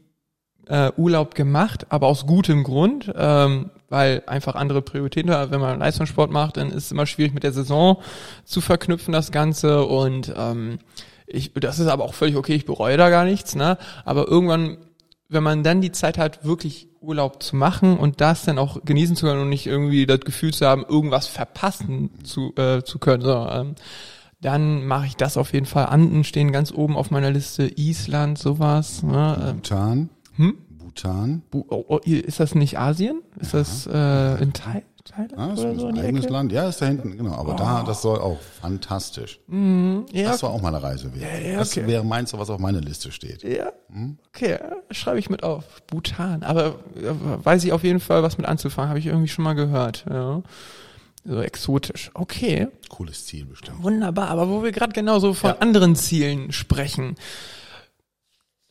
äh, Urlaub gemacht, aber aus gutem Grund, ähm, weil einfach andere Prioritäten, wenn man Leistungssport macht, dann ist es immer schwierig mit der Saison zu verknüpfen, das Ganze. Und ähm, ich, das ist aber auch völlig okay, ich bereue da gar nichts, ne? Aber irgendwann, wenn man dann die Zeit hat, wirklich Urlaub zu machen und das dann auch genießen zu können und nicht irgendwie das Gefühl zu haben, irgendwas verpassen zu, äh, zu können. So, ähm, dann mache ich das auf jeden Fall. Anden stehen ganz oben auf meiner Liste. Island, sowas. Ne? Bhutan. Hm? Bhutan. Bu oh, oh, ist das nicht Asien? Ist ja. das äh, in Thailand? Ah, das oder ist so ein eigenes Ecke? Land. Ja, ist da hinten, genau. Aber oh. da, das soll auch fantastisch. Mm, ja, das war auch mal eine Reise wert. Ja, ja, das okay. wäre meins, was auf meiner Liste steht. Ja. Hm? Okay, schreibe ich mit auf. Bhutan. Aber weiß ich auf jeden Fall, was mit anzufangen, habe ich irgendwie schon mal gehört. Ja. So exotisch. Okay. Cooles Ziel bestimmt. Wunderbar. Aber wo wir gerade genau so von anderen Zielen sprechen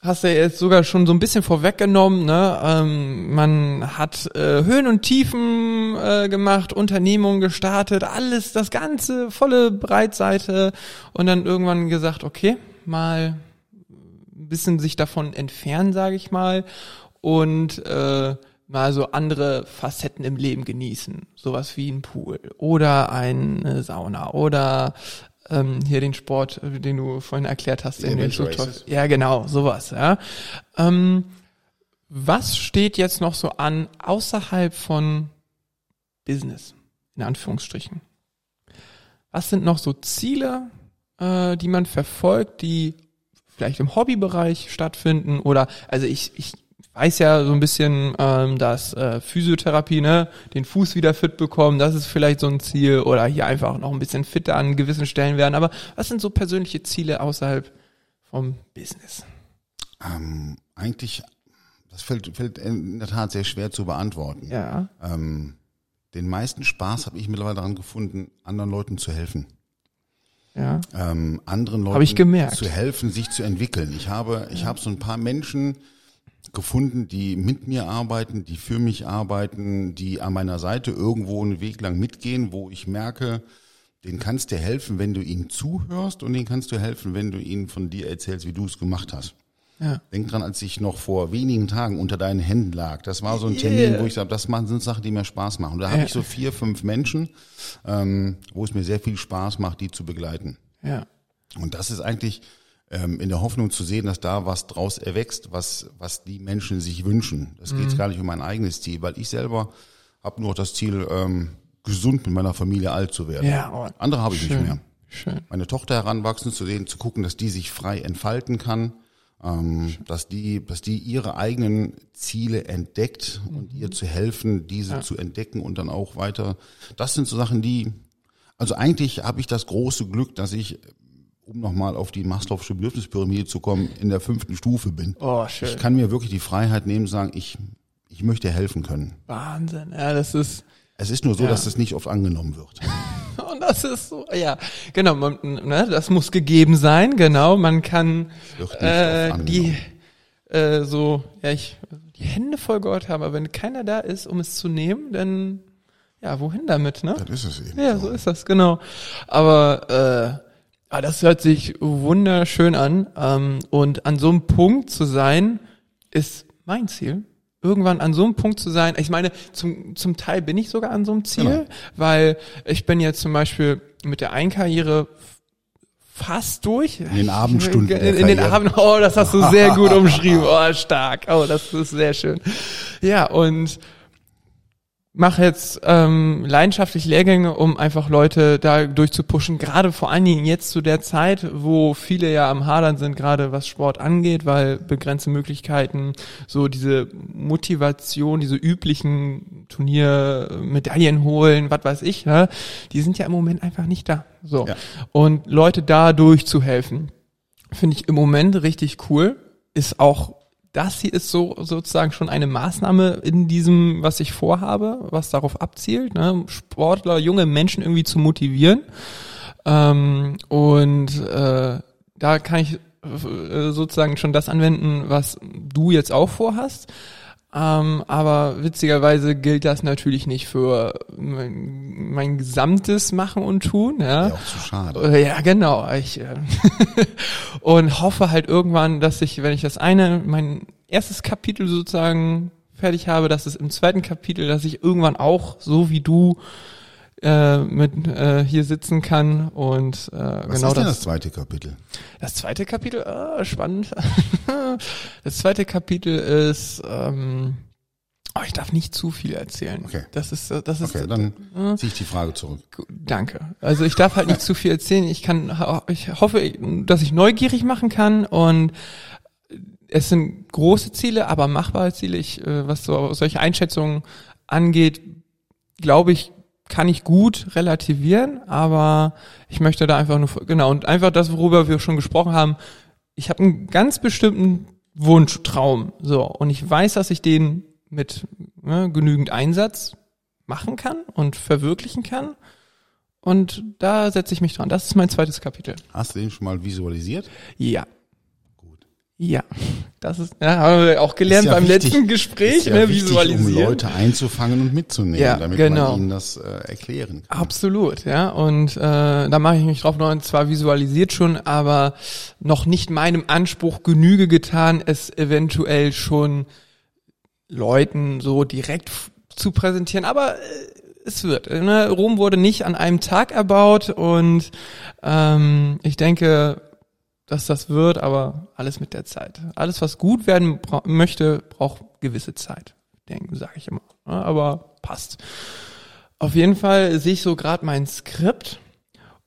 hast du jetzt sogar schon so ein bisschen vorweggenommen. Ne? Ähm, man hat äh, Höhen und Tiefen äh, gemacht, Unternehmungen gestartet, alles, das ganze volle Breitseite und dann irgendwann gesagt, okay, mal ein bisschen sich davon entfernen, sage ich mal, und äh, mal so andere Facetten im Leben genießen, sowas wie ein Pool oder eine Sauna oder ähm, hier den Sport, äh, den du vorhin erklärt hast, den du so toll. Ja, genau, sowas, ja. Ähm, was steht jetzt noch so an außerhalb von Business, in Anführungsstrichen? Was sind noch so Ziele, äh, die man verfolgt, die vielleicht im Hobbybereich stattfinden oder also ich, ich weiß ja so ein bisschen, ähm, dass äh, Physiotherapie, ne, den Fuß wieder fit bekommen, das ist vielleicht so ein Ziel oder hier einfach noch ein bisschen fitter an gewissen Stellen werden. Aber was sind so persönliche Ziele außerhalb vom Business? Ähm, eigentlich, das fällt, fällt in der Tat sehr schwer zu beantworten. Ja. Ähm, den meisten Spaß habe ich mittlerweile daran gefunden, anderen Leuten zu helfen. Ja. Ähm, anderen Leuten zu helfen, sich zu entwickeln. Ich habe, ich habe so ein paar Menschen, gefunden, die mit mir arbeiten, die für mich arbeiten, die an meiner Seite irgendwo einen Weg lang mitgehen, wo ich merke, den kannst dir helfen, wenn du ihnen zuhörst und den kannst du helfen, wenn du ihnen von dir erzählst, wie du es gemacht hast. Ja. Denk dran, als ich noch vor wenigen Tagen unter deinen Händen lag. Das war so ein Termin, yeah. wo ich sage, das sind Sachen, die mir Spaß machen. Und da habe ich so vier, fünf Menschen, ähm, wo es mir sehr viel Spaß macht, die zu begleiten. Ja. Und das ist eigentlich ähm, in der Hoffnung zu sehen, dass da was draus erwächst, was, was die Menschen sich wünschen. Das geht mhm. gar nicht um mein eigenes Ziel, weil ich selber habe nur das Ziel, ähm, gesund mit meiner Familie alt zu werden. Ja, oh, Andere habe ich schön, nicht mehr. Schön. Meine Tochter heranwachsen zu sehen, zu gucken, dass die sich frei entfalten kann, ähm, dass die, dass die ihre eigenen Ziele entdeckt mhm. und ihr zu helfen, diese ja. zu entdecken und dann auch weiter. Das sind so Sachen, die, also eigentlich habe ich das große Glück, dass ich um nochmal auf die Maslow'sche Bedürfnispyramide zu kommen, in der fünften Stufe bin. Oh, schön. Ich kann mir wirklich die Freiheit nehmen, sagen, ich, ich möchte helfen können. Wahnsinn, ja, das ist. Es ist nur so, ja. dass das nicht oft angenommen wird. Und das ist so, ja, genau, man, ne, das muss gegeben sein, genau. Man kann äh, die äh, so, ja, ich die Hände voll Gott haben, aber wenn keiner da ist, um es zu nehmen, dann ja, wohin damit, ne? Das ist es eben. Ja, so ist das, genau. Aber äh, Ah, das hört sich wunderschön an. Ähm, und an so einem Punkt zu sein, ist mein Ziel. Irgendwann an so einem Punkt zu sein. Ich meine, zum, zum Teil bin ich sogar an so einem Ziel, genau. weil ich bin jetzt zum Beispiel mit der Einkarriere fast durch. In den Abendstunden. In, in den Abend, oh, das hast du sehr gut umschrieben. Oh, stark. Oh, das ist sehr schön. Ja, und mache jetzt ähm, leidenschaftlich Lehrgänge, um einfach Leute da durchzupushen, gerade vor allen Dingen jetzt zu der Zeit, wo viele ja am Hadern sind, gerade was Sport angeht, weil begrenzte Möglichkeiten, so diese Motivation, diese üblichen Turniermedaillen holen, was weiß ich, ne, die sind ja im Moment einfach nicht da. So. Ja. Und Leute da durchzuhelfen, finde ich im Moment richtig cool. Ist auch das hier ist so sozusagen schon eine Maßnahme in diesem, was ich vorhabe, was darauf abzielt, ne? Sportler, junge Menschen irgendwie zu motivieren. Ähm, und äh, da kann ich äh, sozusagen schon das anwenden, was du jetzt auch vorhast. Ähm, aber witzigerweise gilt das natürlich nicht für mein, mein gesamtes Machen und Tun. Ja, ja auch zu schade. Äh, ja, genau. Ich, äh und hoffe halt irgendwann, dass ich, wenn ich das eine, mein erstes Kapitel sozusagen fertig habe, dass es im zweiten Kapitel, dass ich irgendwann auch so wie du äh, mit äh, hier sitzen kann und äh, Was genau ist denn das, zweite Kapitel. Das zweite Kapitel, äh, spannend. das zweite Kapitel ist ähm, Oh, ich darf nicht zu viel erzählen. Okay. Das ist, äh, das ist. Okay, dann äh, ziehe ich die Frage zurück. Danke. Also ich darf halt nicht zu viel erzählen. Ich kann, ich hoffe, dass ich neugierig machen kann und es sind große Ziele, aber machbare Ziele. Ich, äh, was so solche Einschätzungen angeht, glaube ich, kann ich gut relativieren, aber ich möchte da einfach nur, genau, und einfach das, worüber wir schon gesprochen haben. Ich habe einen ganz bestimmten Wunsch, Traum, so, und ich weiß, dass ich den mit ne, genügend Einsatz machen kann und verwirklichen kann. Und da setze ich mich dran. Das ist mein zweites Kapitel. Hast du den schon mal visualisiert? Ja. Ja, das ist, ja, haben wir auch gelernt ja beim wichtig, letzten Gespräch, ja ne, wichtig, visualisieren. Um Leute einzufangen und mitzunehmen, ja, damit genau. man ihnen das äh, erklären kann. Absolut, ja. Und äh, da mache ich mich drauf noch, und zwar visualisiert schon, aber noch nicht meinem Anspruch Genüge getan, es eventuell schon Leuten so direkt zu präsentieren, aber äh, es wird. Ne? Rom wurde nicht an einem Tag erbaut und ähm, ich denke, dass das wird, aber alles mit der Zeit. Alles, was gut werden bra möchte, braucht gewisse Zeit. Denken, sage ich immer. Ne? aber passt. Auf jeden Fall sehe ich so gerade mein Skript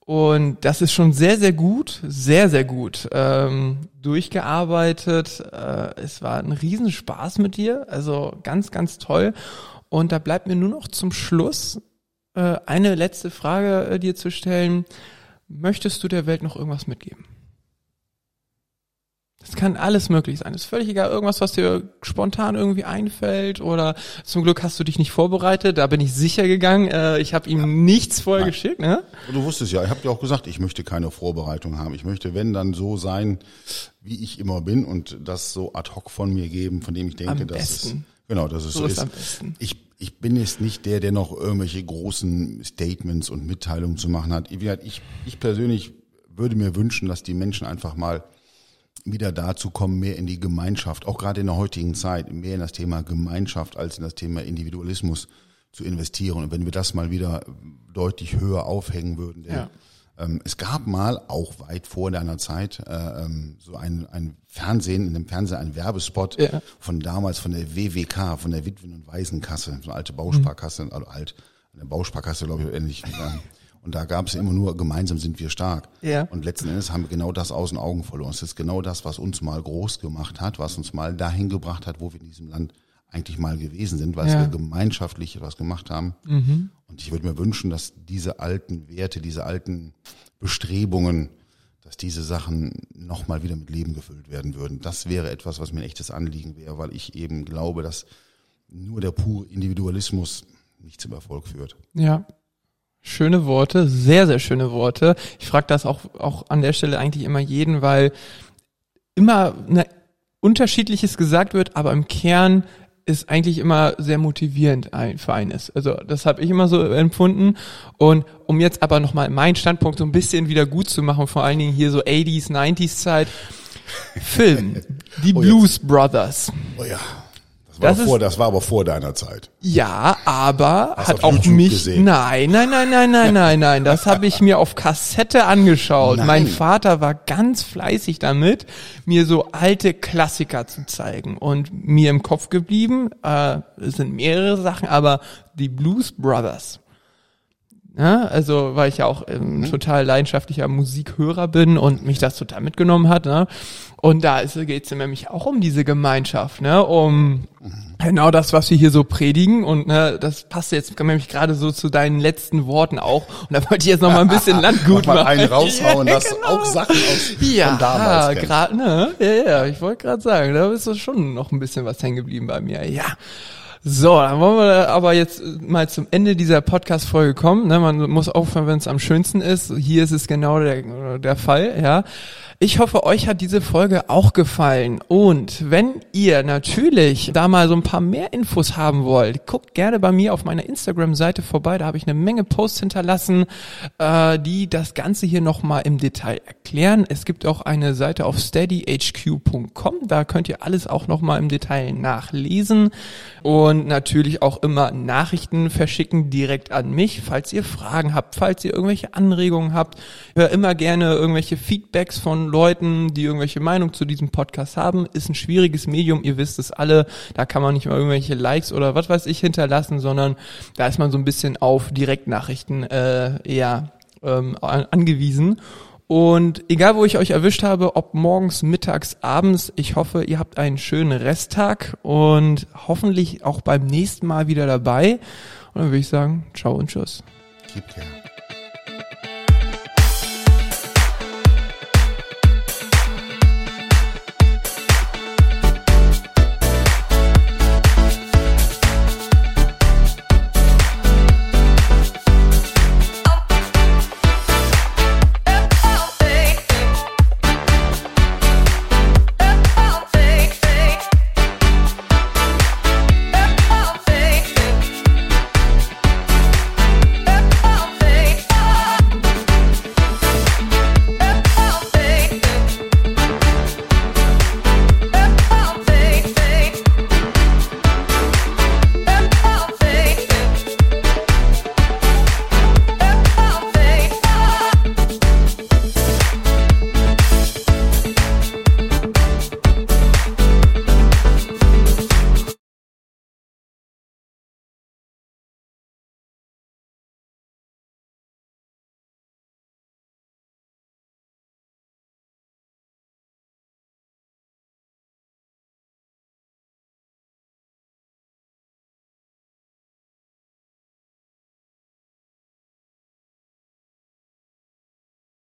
und das ist schon sehr, sehr gut, sehr, sehr gut ähm, durchgearbeitet. Äh, es war ein Riesenspaß mit dir, also ganz, ganz toll. Und da bleibt mir nur noch zum Schluss äh, eine letzte Frage äh, dir zu stellen. Möchtest du der Welt noch irgendwas mitgeben? Das kann alles möglich sein. Ist völlig egal, irgendwas, was dir spontan irgendwie einfällt oder zum Glück hast du dich nicht vorbereitet. Da bin ich sicher gegangen. Äh, ich habe ihm ja. nichts vorher Nein. geschickt. Ne? Du wusstest ja, ich habe dir auch gesagt, ich möchte keine Vorbereitung haben. Ich möchte, wenn dann so sein, wie ich immer bin und das so ad hoc von mir geben, von dem ich denke, am dass besten. es genau, dass es so, so ist. ist. Ich ich bin jetzt nicht der, der noch irgendwelche großen Statements und Mitteilungen zu machen hat. Ich, ich persönlich würde mir wünschen, dass die Menschen einfach mal wieder dazu kommen, mehr in die Gemeinschaft, auch gerade in der heutigen Zeit, mehr in das Thema Gemeinschaft als in das Thema Individualismus zu investieren. Und wenn wir das mal wieder deutlich höher aufhängen würden, ja. ähm, es gab mal, auch weit vor deiner Zeit, äh, ähm, so ein, ein Fernsehen, in dem Fernsehen ein Werbespot ja. von damals von der WWK, von der Witwen- und Waisenkasse, so eine alte Bausparkasse, mhm. also alt, eine Bausparkasse, glaube ich, ähnlich. Und da gab es immer nur, gemeinsam sind wir stark. Ja. Und letzten Endes haben wir genau das aus den Augen verloren. Es ist genau das, was uns mal groß gemacht hat, was uns mal dahin gebracht hat, wo wir in diesem Land eigentlich mal gewesen sind, weil ja. wir gemeinschaftlich etwas gemacht haben. Mhm. Und ich würde mir wünschen, dass diese alten Werte, diese alten Bestrebungen, dass diese Sachen nochmal wieder mit Leben gefüllt werden würden. Das wäre etwas, was mir ein echtes Anliegen wäre, weil ich eben glaube, dass nur der pure Individualismus nicht zum Erfolg führt. Ja, Schöne Worte, sehr, sehr schöne Worte. Ich frage das auch, auch an der Stelle eigentlich immer jeden, weil immer ne, unterschiedliches gesagt wird, aber im Kern ist eigentlich immer sehr motivierend ein, für eines. Also das habe ich immer so empfunden. Und um jetzt aber nochmal meinen Standpunkt so ein bisschen wieder gut zu machen, vor allen Dingen hier so 80s, 90s Zeit, Film, die oh, Blues Brothers. Oh ja. Das war, das, vor, das war aber vor deiner Zeit. Ja, aber Hast hat auch YouTube mich. Gesehen? Nein, nein, nein, nein, nein, nein, nein. Das habe ich mir auf Kassette angeschaut. Nein. Mein Vater war ganz fleißig damit, mir so alte Klassiker zu zeigen und mir im Kopf geblieben. Äh, es sind mehrere Sachen, aber die Blues Brothers. Ja, also weil ich ja auch ähm, mhm. total leidenschaftlicher Musikhörer bin und mich das total mitgenommen hat. Ne? Und da geht es nämlich auch um diese Gemeinschaft, ne? um genau das, was wir hier so predigen. Und ne, das passt jetzt nämlich gerade so zu deinen letzten Worten auch. Und da wollte ich jetzt noch mal ein bisschen Landgut machen. einen raushauen, ja, das genau. auch Sachen aus ja, von damals Ja, gerade, ne? Ja, ja, ich wollte gerade sagen, da ist schon noch ein bisschen was hängen geblieben bei mir. Ja. So, dann wollen wir aber jetzt mal zum Ende dieser Podcast-Folge kommen. Ne? Man muss aufhören, wenn es am schönsten ist. Hier ist es genau der, der Fall, ja. Ich hoffe, euch hat diese Folge auch gefallen. Und wenn ihr natürlich da mal so ein paar mehr Infos haben wollt, guckt gerne bei mir auf meiner Instagram-Seite vorbei. Da habe ich eine Menge Posts hinterlassen, äh, die das Ganze hier nochmal im Detail erklären. Es gibt auch eine Seite auf steadyhq.com. Da könnt ihr alles auch nochmal im Detail nachlesen. Und natürlich auch immer Nachrichten verschicken direkt an mich, falls ihr Fragen habt, falls ihr irgendwelche Anregungen habt. Ich höre immer gerne irgendwelche Feedbacks von Leuten, die irgendwelche Meinung zu diesem Podcast haben. Ist ein schwieriges Medium, ihr wisst es alle. Da kann man nicht mal irgendwelche Likes oder was weiß ich hinterlassen, sondern da ist man so ein bisschen auf Direktnachrichten äh, eher ähm, angewiesen. Und egal, wo ich euch erwischt habe, ob morgens, mittags, abends, ich hoffe, ihr habt einen schönen Resttag und hoffentlich auch beim nächsten Mal wieder dabei. Und dann würde ich sagen, ciao und tschüss. Keep care.